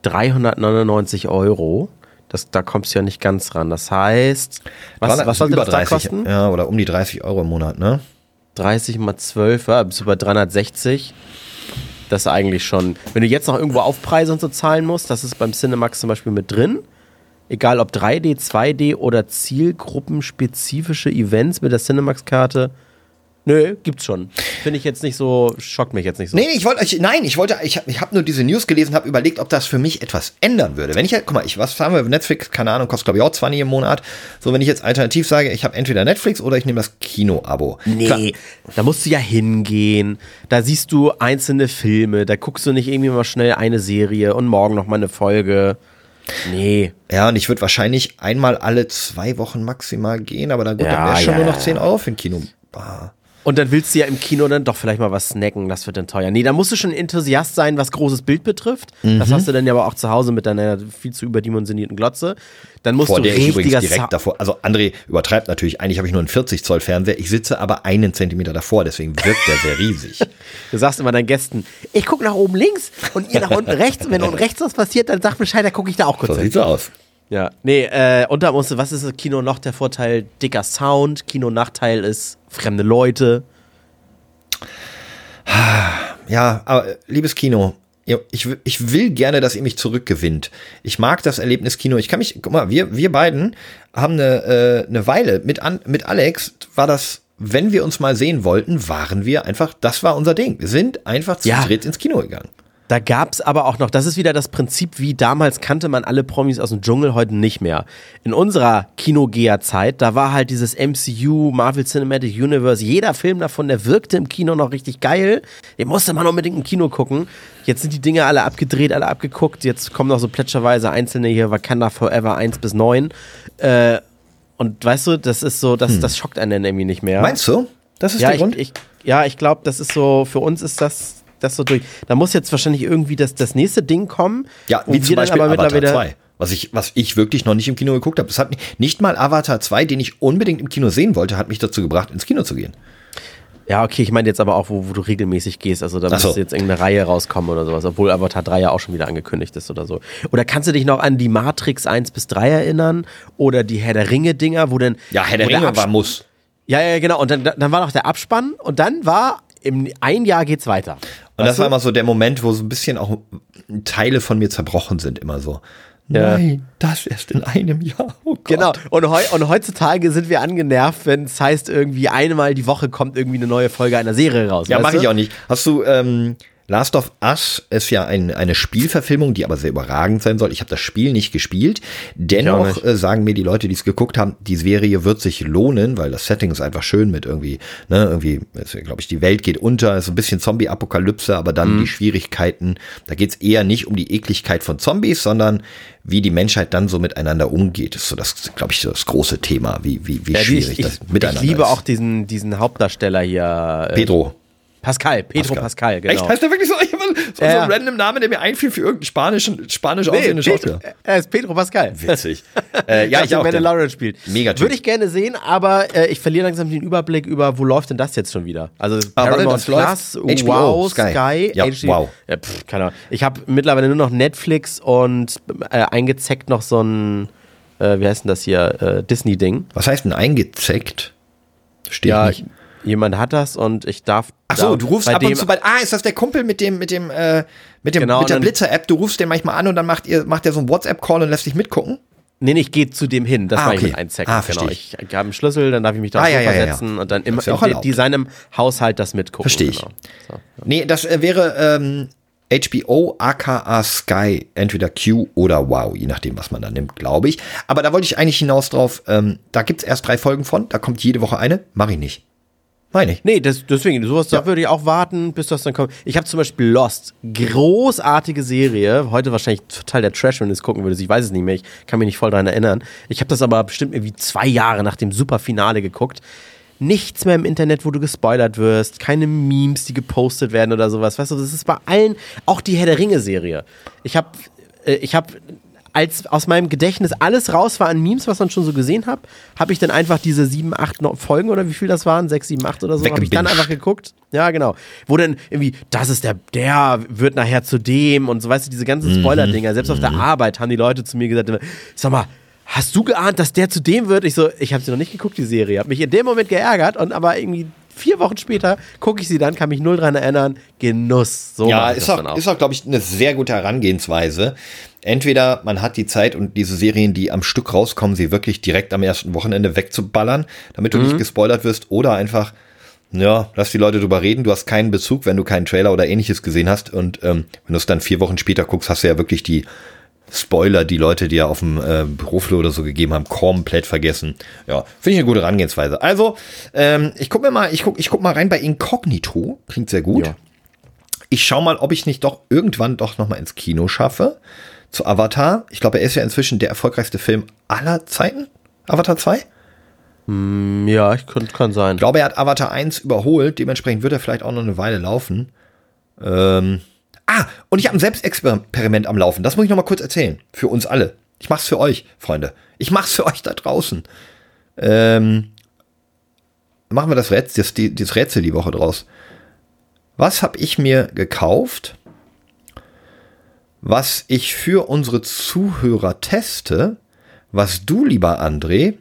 399 Euro. Das, da kommst du ja nicht ganz ran. Das heißt, was, was sollte über das da 30, kosten? Ja, oder um die 30 Euro im Monat, ne? 30 mal 12, ja, bist du bei 360. Das ist eigentlich schon. Wenn du jetzt noch irgendwo Aufpreise und so zahlen musst, das ist beim Cinemax zum Beispiel mit drin. Egal ob 3D, 2D oder zielgruppenspezifische Events mit der Cinemax-Karte. Nö, gibt's schon. Finde ich jetzt nicht so, schockt mich jetzt nicht so. Nee, ich wollte, nein, ich wollte, ich habe ich hab nur diese News gelesen, habe überlegt, ob das für mich etwas ändern würde. Wenn ich, halt- guck mal, ich, was haben wir, Netflix, keine Ahnung, kostet glaube ich auch 20 im Monat. So, wenn ich jetzt alternativ sage, ich habe entweder Netflix oder ich nehme das Kino-Abo. Nee, Klar, da musst du ja hingehen. Da siehst du einzelne Filme. Da guckst du nicht irgendwie mal schnell eine Serie und morgen noch mal eine Folge. Nee. Ja, und ich würde wahrscheinlich einmal alle zwei Wochen maximal gehen, aber dann gut, Ja, dann wäre schon ja, nur noch ja. 10 Euro für ein Kino. Bah. Und dann willst du ja im Kino dann doch vielleicht mal was snacken, das wird dann teuer. Nee, da musst du schon Enthusiast sein, was großes Bild betrifft. Das Mhm. hast du dann ja aber auch zu Hause mit deiner viel zu überdimensionierten Glotze. Dann musst Vor du der ich übrigens direkt Sa- davor, also André übertreibt natürlich, eigentlich habe ich nur einen 40 Zoll Fernseher, ich sitze aber einen Zentimeter davor, deswegen wirkt der sehr riesig. (laughs) Du sagst immer deinen Gästen, ich gucke nach oben links und ihr nach unten rechts. Und wenn (laughs) unten rechts was passiert, dann sag Bescheid, dann gucke ich da auch kurz So hin. sieht's aus. Ja, nee, äh, da musste, was ist das Kino noch? Der Vorteil, dicker Sound. Kino-Nachteil ist fremde Leute. Ja, aber liebes Kino, ich, ich will gerne, dass ihr mich zurückgewinnt. Ich mag das Erlebnis Kino. Ich kann mich, guck mal, wir, wir beiden haben eine, äh, eine Weile mit, an, mit Alex war das, wenn wir uns mal sehen wollten, waren wir einfach, das war unser Ding. Wir sind einfach zu Ja. dritt ins Kino gegangen. Da gab's aber auch noch, das ist wieder das Prinzip, wie damals kannte man alle Promis aus dem Dschungel, heute nicht mehr. In unserer Kinogeher-Zeit, da war halt dieses MCU, Marvel Cinematic Universe, jeder Film davon, der wirkte im Kino noch richtig geil. Den musste man unbedingt im Kino gucken. Jetzt sind die Dinge alle abgedreht, alle abgeguckt. Jetzt kommen noch so plätscherweise einzelne hier, Wakanda Forever 1 bis 9. Äh, und weißt du, das ist so, das, das schockt einen irgendwie nicht mehr. Meinst du? Das ist Ja, der ich, Grund? ich, ja, ich glaube, das ist so, für uns ist das, das so durch. Da muss jetzt wahrscheinlich irgendwie das, das nächste Ding kommen. Ja, wie zum Beispiel aber Avatar mittlerweile- 2. Was ich, was ich wirklich noch nicht im Kino geguckt habe. Es hat mich, nicht mal Avatar 2, den ich unbedingt im Kino sehen wollte, hat mich dazu gebracht, ins Kino zu gehen. Ja, okay, ich meine jetzt aber auch, wo, wo du regelmäßig gehst. Also da so. müsste jetzt irgendeine Reihe rauskommen oder sowas, obwohl Avatar 3 ja auch schon wieder angekündigt ist oder so. Oder kannst du dich noch an die Matrix 1 bis 3 erinnern? Oder die Herr der Ringe-Dinger, wo dann. Ja, Herr der Ringe Abs- war Muss. Ja, ja, genau. Und dann, dann war noch der Abspann und dann war im ein Jahr geht's weiter. Und das war immer so der Moment, wo so ein bisschen auch Teile von mir zerbrochen sind, immer so. Ja. Nein, das erst in einem Jahr. Oh Gott. Genau. Und, heu und heutzutage sind wir angenervt, wenn es heißt, irgendwie einmal die Woche kommt irgendwie eine neue Folge einer Serie raus. Ja, mache ich auch nicht. Hast du, ähm, Last of Us ist ja ein, eine Spielverfilmung, die aber sehr überragend sein soll. Ich habe das Spiel nicht gespielt. Dennoch nicht. äh, sagen mir die Leute, die es geguckt haben, die Serie wird sich lohnen, weil das Setting ist einfach schön mit irgendwie, ne, irgendwie, glaube ich, die Welt geht unter, ist so ein bisschen Zombie-Apokalypse, aber dann Mhm. die Schwierigkeiten. Da geht's eher nicht um die Ekligkeit von Zombies, sondern wie die Menschheit dann so miteinander umgeht. Das ist so das, glaube ich, so das große Thema, wie, wie, wie Ja, schwierig ich, das miteinander ich liebe ist. auch diesen, diesen Hauptdarsteller hier. äh, Pedro. Pascal, Pedro Pascal, genau. Echt? Heißt der wirklich so? Ich so, so Ja. ein random Name, der mir einfiel für irgendeinen spanischen, spanisch Nee, aussehenden Schauspieler. er ist Pedro Pascal. Witzig. (laughs) äh, ja, ich der auch. Mandalorian spielt. Mega Typ. Würde ich gerne sehen, aber äh, ich verliere langsam den Überblick über, wo läuft denn das jetzt schon wieder? Also Ah, Paramount läuft Plus, HBO, Wow, Sky. Sky, Ja, HD, wow. Ja, pff, keine Ahnung. Ich habe mittlerweile nur noch Netflix und äh, eingezeckt noch so ein, äh, wie heißt denn das hier, äh, Disney-Ding. was heißt denn eingezeckt? Verstehe Ja, ich nicht. Jemand hat das und ich darf. Ach so, da- du rufst ab dem, und zu bei, ah, ist das der Kumpel mit dem, mit dem, äh, mit dem, Genau, mit der Blitzer-App? Du rufst den manchmal an und dann macht ihr, macht der so einen WhatsApp-Call und lässt dich mitgucken? Nee, nee, ich gehe zu dem hin. Das Ah, war ich okay. mit ein Second. Ah, genau. ich. Ich habe einen Schlüssel, dann darf ich mich da Ah, aufs ja, ja, und dann immer ja in die, seinem Haushalt das mitgucken. Verstehe ich. Genau. So. Nee, das wäre ähm, HBO, aka Sky, entweder Q oder Wow, je nachdem, was man da nimmt, glaube ich. Aber da wollte ich eigentlich hinaus drauf, ähm, da gibt's erst drei Folgen von, da kommt jede Woche eine, mache ich nicht. Meine ich. Nee, das, deswegen, sowas, da würde ich auch warten, bis das dann kommt. Ich habe zum Beispiel Lost, großartige Serie, heute wahrscheinlich total der Trash, wenn du es gucken würdest, ich weiß es nicht mehr, ich kann mich nicht voll daran erinnern. Ich habe das aber bestimmt irgendwie zwei Jahre nach dem Superfinale geguckt. Nichts mehr im Internet, wo du gespoilert wirst, keine Memes, die gepostet werden oder sowas. Weißt du, das ist bei allen, auch die Herr der Ringe-Serie. Ich habe, äh, ich habe als aus meinem Gedächtnis alles raus war an Memes, was man schon so gesehen hat, habe ich dann einfach diese sieben, acht Folgen oder wie viel das waren, sechs, sieben, acht oder so, habe ich dann einfach geguckt. Ja, genau. Wo dann irgendwie, das ist der, der wird nachher zu dem und so, weißt du, diese ganzen Spoiler-Dinger. Selbst auf der Arbeit haben die Leute zu mir gesagt, sag mal, hast du geahnt, dass der zu dem wird? Ich so, ich habe sie noch nicht geguckt, die Serie. Hab mich in dem Moment geärgert und aber irgendwie vier Wochen später gucke ich sie dann, kann mich null dran erinnern. Genuss. So ja, ist dann auch, ist auch, glaube ich, eine sehr gute Herangehensweise. Entweder man hat die Zeit und diese Serien, die am Stück rauskommen, sie wirklich direkt am ersten Wochenende wegzuballern, damit du Mhm. nicht gespoilert wirst, oder einfach, ja, lass die Leute drüber reden, du hast keinen Bezug, wenn du keinen Trailer oder ähnliches gesehen hast und ähm, wenn du es dann vier Wochen später guckst, hast du ja wirklich die Spoiler, die Leute dir auf dem äh, Büroflur oder so gegeben haben, komplett vergessen. Ja, finde ich eine gute Herangehensweise. Also, ähm, ich guck mir mal, ich guck, ich guck mal rein bei Incognito. Klingt sehr gut. Ja. Ich schau mal, ob ich nicht doch irgendwann doch noch mal ins Kino schaffe. Zu Avatar. Ich glaube, er ist ja inzwischen der erfolgreichste Film aller Zeiten. Avatar 2? Ja, ich kann, kann sein. Ich glaube, er hat Avatar 1 überholt. Dementsprechend wird er vielleicht auch noch eine Weile laufen. Ähm, ah, und ich habe ein Selbstexperiment am Laufen. Das muss ich noch mal kurz erzählen. Für uns alle. Ich mach's für euch, Freunde. Ich mach's für euch da draußen. Ähm, machen wir das Rätsel, das, die- das Rätsel die Woche draus. Was habe ich mir gekauft, was ich für unsere Zuhörer teste, was du, lieber André,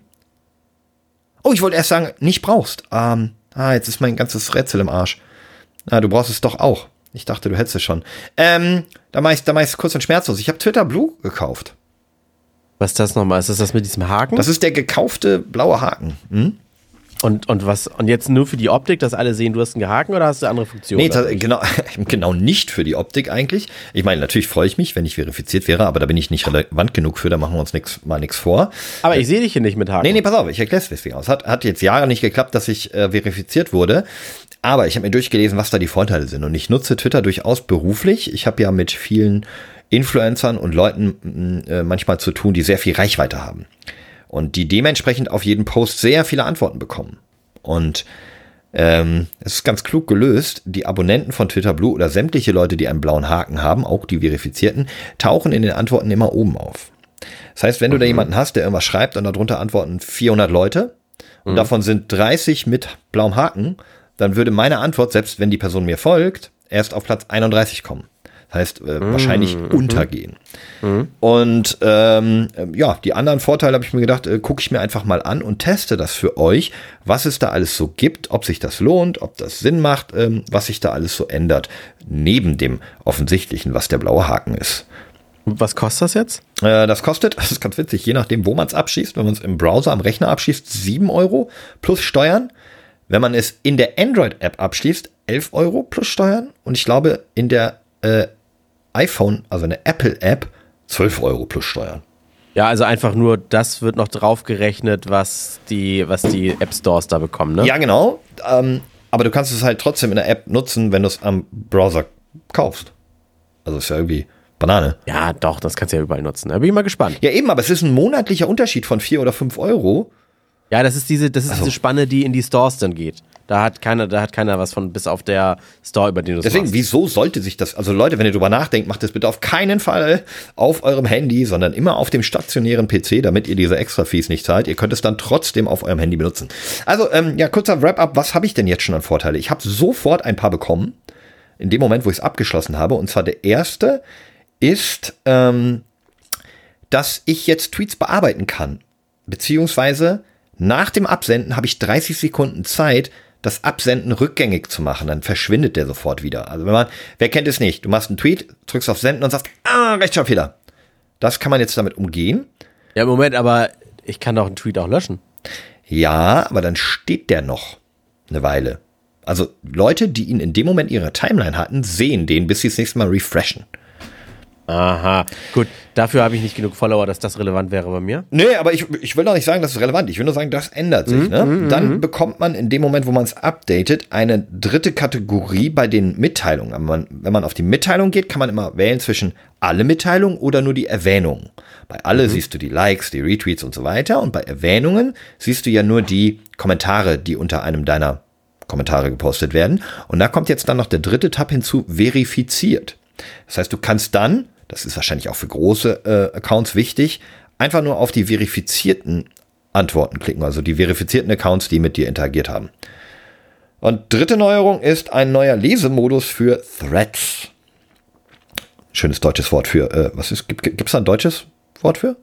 Oh, ich wollte erst sagen, nicht brauchst. Ähm, ah, jetzt ist mein ganzes Rätsel im Arsch. Ah, du brauchst es doch auch. Ich dachte, du hättest es schon. Ähm, da mach ich, da mach ich kurz und schmerzlos. Ich habe Twitter Blue gekauft. Was ist das nochmal? Ist das das mit diesem Haken? Das ist der gekaufte blaue Haken. Hm? Und, und was? Und jetzt nur für die Optik, dass alle sehen, du hast einen Haken oder hast du andere Funktionen? Nee, genau, (laughs) genau nicht für die Optik eigentlich. Ich meine, natürlich freue ich mich, wenn ich verifiziert wäre, aber da bin ich nicht relevant genug für, da machen wir uns nix, mal nichts vor. aber ich sehe dich hier nicht mit Haken. Nee, nee, pass auf, ich erkläre es deswegen aus. Hat, hat jetzt Jahre nicht geklappt, dass ich äh, verifiziert wurde. Aber ich habe mir durchgelesen, was da die Vorteile sind. Und ich nutze Twitter durchaus beruflich. Ich habe ja mit vielen Influencern und Leuten äh, manchmal zu tun, die sehr viel Reichweite haben. Und die dementsprechend auf jeden Post sehr viele Antworten bekommen. Und ähm, es ist ganz klug gelöst. Die Abonnenten von Twitter Blue oder sämtliche Leute, die einen blauen Haken haben, auch die verifizierten, tauchen in den Antworten immer oben auf. Das heißt, wenn du da jemanden hast, der irgendwas schreibt und darunter antworten 400 Leute und davon sind 30 mit blauem Haken, dann würde meine Antwort, selbst wenn die Person mir folgt, erst auf Platz 31 kommen. Heißt, äh, wahrscheinlich untergehen. Und ähm, äh, ja, die anderen Vorteile habe ich mir gedacht, äh, gucke ich mir einfach mal an und teste das für euch, was es da alles so gibt, ob sich das lohnt, ob das Sinn macht, ähm, was sich da alles so ändert, neben dem offensichtlichen, was der blaue Haken ist. Was kostet das jetzt? Äh, das kostet, (laughs) das ist ganz witzig, je nachdem, wo man es abschießt. Wenn man es im Browser am Rechner abschießt, 7 Euro plus Steuern. Wenn man es in der Android-App abschließt, 11 Euro plus Steuern. Und ich glaube, in der äh, iPhone, also eine Apple-App, 12 Euro plus Steuern. Ja, also einfach nur, das wird noch draufgerechnet, was die, was die App Stores da bekommen, ne? Ja, genau. Ähm, aber du kannst es halt trotzdem in der App nutzen, wenn du es am Browser kaufst. Also ist ja irgendwie Banane. Ja, doch, das kannst du ja überall nutzen. Da bin ich mal gespannt. Ja, eben, aber es ist ein monatlicher Unterschied von 4 oder 5 Euro. Ja, das ist diese, das ist diese Spanne, die in die Stores dann geht. Da hat keiner, da hat keiner was von, bis auf der Store, über den du es Deswegen, machst. wieso sollte sich das, also Leute, wenn ihr drüber nachdenkt, macht das bitte auf keinen Fall auf eurem Handy, sondern immer auf dem stationären PC, damit ihr diese extra Fees nicht zahlt. Ihr könnt es dann trotzdem auf eurem Handy benutzen. Also, ähm, ja, kurzer Wrap-up, was habe ich denn jetzt schon an Vorteile? Ich habe sofort ein paar bekommen, in dem Moment, wo ich es abgeschlossen habe. Und zwar der erste ist, ähm, dass ich jetzt Tweets bearbeiten kann. Beziehungsweise Nach dem Absenden habe ich 30 Sekunden Zeit, das Absenden rückgängig zu machen. Dann verschwindet der sofort wieder. Also wenn man, wer kennt es nicht? Du machst einen Tweet, drückst auf Senden und sagst, ah, Rechtschreibfehler. Das kann man jetzt damit umgehen. Ja, Moment, aber ich kann doch einen Tweet auch löschen. Ja, aber dann steht der noch eine Weile. Also Leute, die ihn in dem Moment ihrer Timeline hatten, sehen den, bis sie das nächste Mal refreshen. Aha, gut. Dafür habe ich nicht genug Follower, dass das relevant wäre bei mir. Nee, aber ich, ich will doch nicht sagen, das ist relevant. Ich will nur sagen, das ändert sich. ne? Dann bekommt man in dem Moment, wo man es updatet, eine dritte Kategorie bei den Mitteilungen. Aber man, wenn man auf die Mitteilung geht, kann man immer wählen zwischen alle Mitteilungen oder nur die Erwähnungen. Bei alle siehst du die Likes, die Retweets und so weiter. Und bei Erwähnungen siehst du ja nur die Kommentare, die unter einem deiner Kommentare gepostet werden. Und da kommt jetzt dann noch der dritte Tab hinzu, verifiziert. Das heißt, du kannst dann, das ist wahrscheinlich auch für große äh, Accounts wichtig, einfach nur auf die verifizierten Antworten klicken, also die verifizierten Accounts, die mit dir interagiert haben. Und dritte Neuerung ist ein neuer Lesemodus für Threads. Schönes deutsches Wort für, äh, was ist, gibt es da ein deutsches Wort für?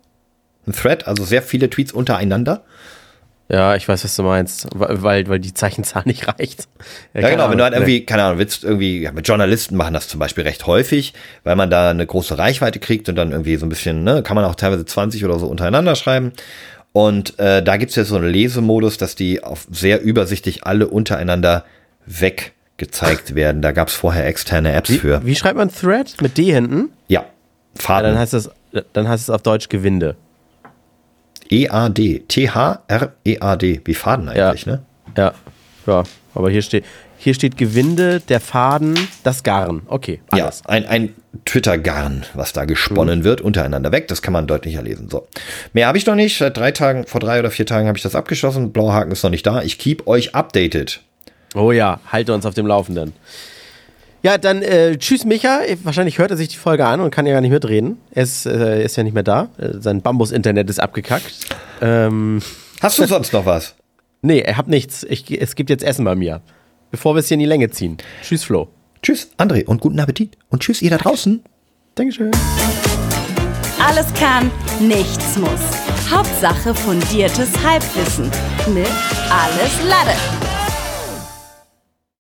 Ein Thread, also sehr viele Tweets untereinander. Ja, ich weiß, was du meinst, weil, weil die Zeichenzahl (laughs) nicht reicht. Ja, genau, wenn du halt irgendwie, keine Ahnung, willst irgendwie, ja, mit Journalisten machen das zum Beispiel recht häufig, weil man da eine große Reichweite kriegt und dann irgendwie so ein bisschen, ne, kann man auch teilweise 20 oder so untereinander schreiben. Und äh, da gibt's jetzt so einen Lesemodus, dass die auf sehr übersichtlich alle untereinander weggezeigt werden. Da gab's vorher externe Apps Wie, für. wie schreibt man Thread? Mit D hinten? Ja, Ja, Faden. dann heißt es, dann heißt es auf Deutsch Gewinde. E-A-D. T-H-R-E-A-D. Wie Faden eigentlich, ne? Ja, ja. Aber hier steht, hier steht Gewinde, der Faden, das Garn. Okay, alles. Ja, ein, ein Twitter-Garn, was da gesponnen wird, untereinander weg. Das kann man deutlicher lesen. So. Mehr habe ich noch nicht. Seit drei Tagen, vor drei oder vier Tagen habe ich das abgeschlossen. Blauer Haken ist noch nicht da. Ich keep euch updated. Oh ja, halte uns auf dem Laufenden. Ja, dann äh, tschüss Micha. Wahrscheinlich hört er sich die Folge an und kann ja gar nicht mitreden. Er ist, äh, ist ja nicht mehr da. Äh, Sein Bambus-Internet ist abgekackt. Ähm, Hast du sonst noch was? (laughs) nee, er hat nichts. Ich, es gibt jetzt Essen bei mir. Bevor wir es hier in die Länge ziehen. Tschüss Flo. Tschüss, André, und guten Appetit. Und tschüss, ihr da draußen. Dankeschön. Alles kann, nichts muss. Hauptsache fundiertes Halbwissen mit Alles Lade.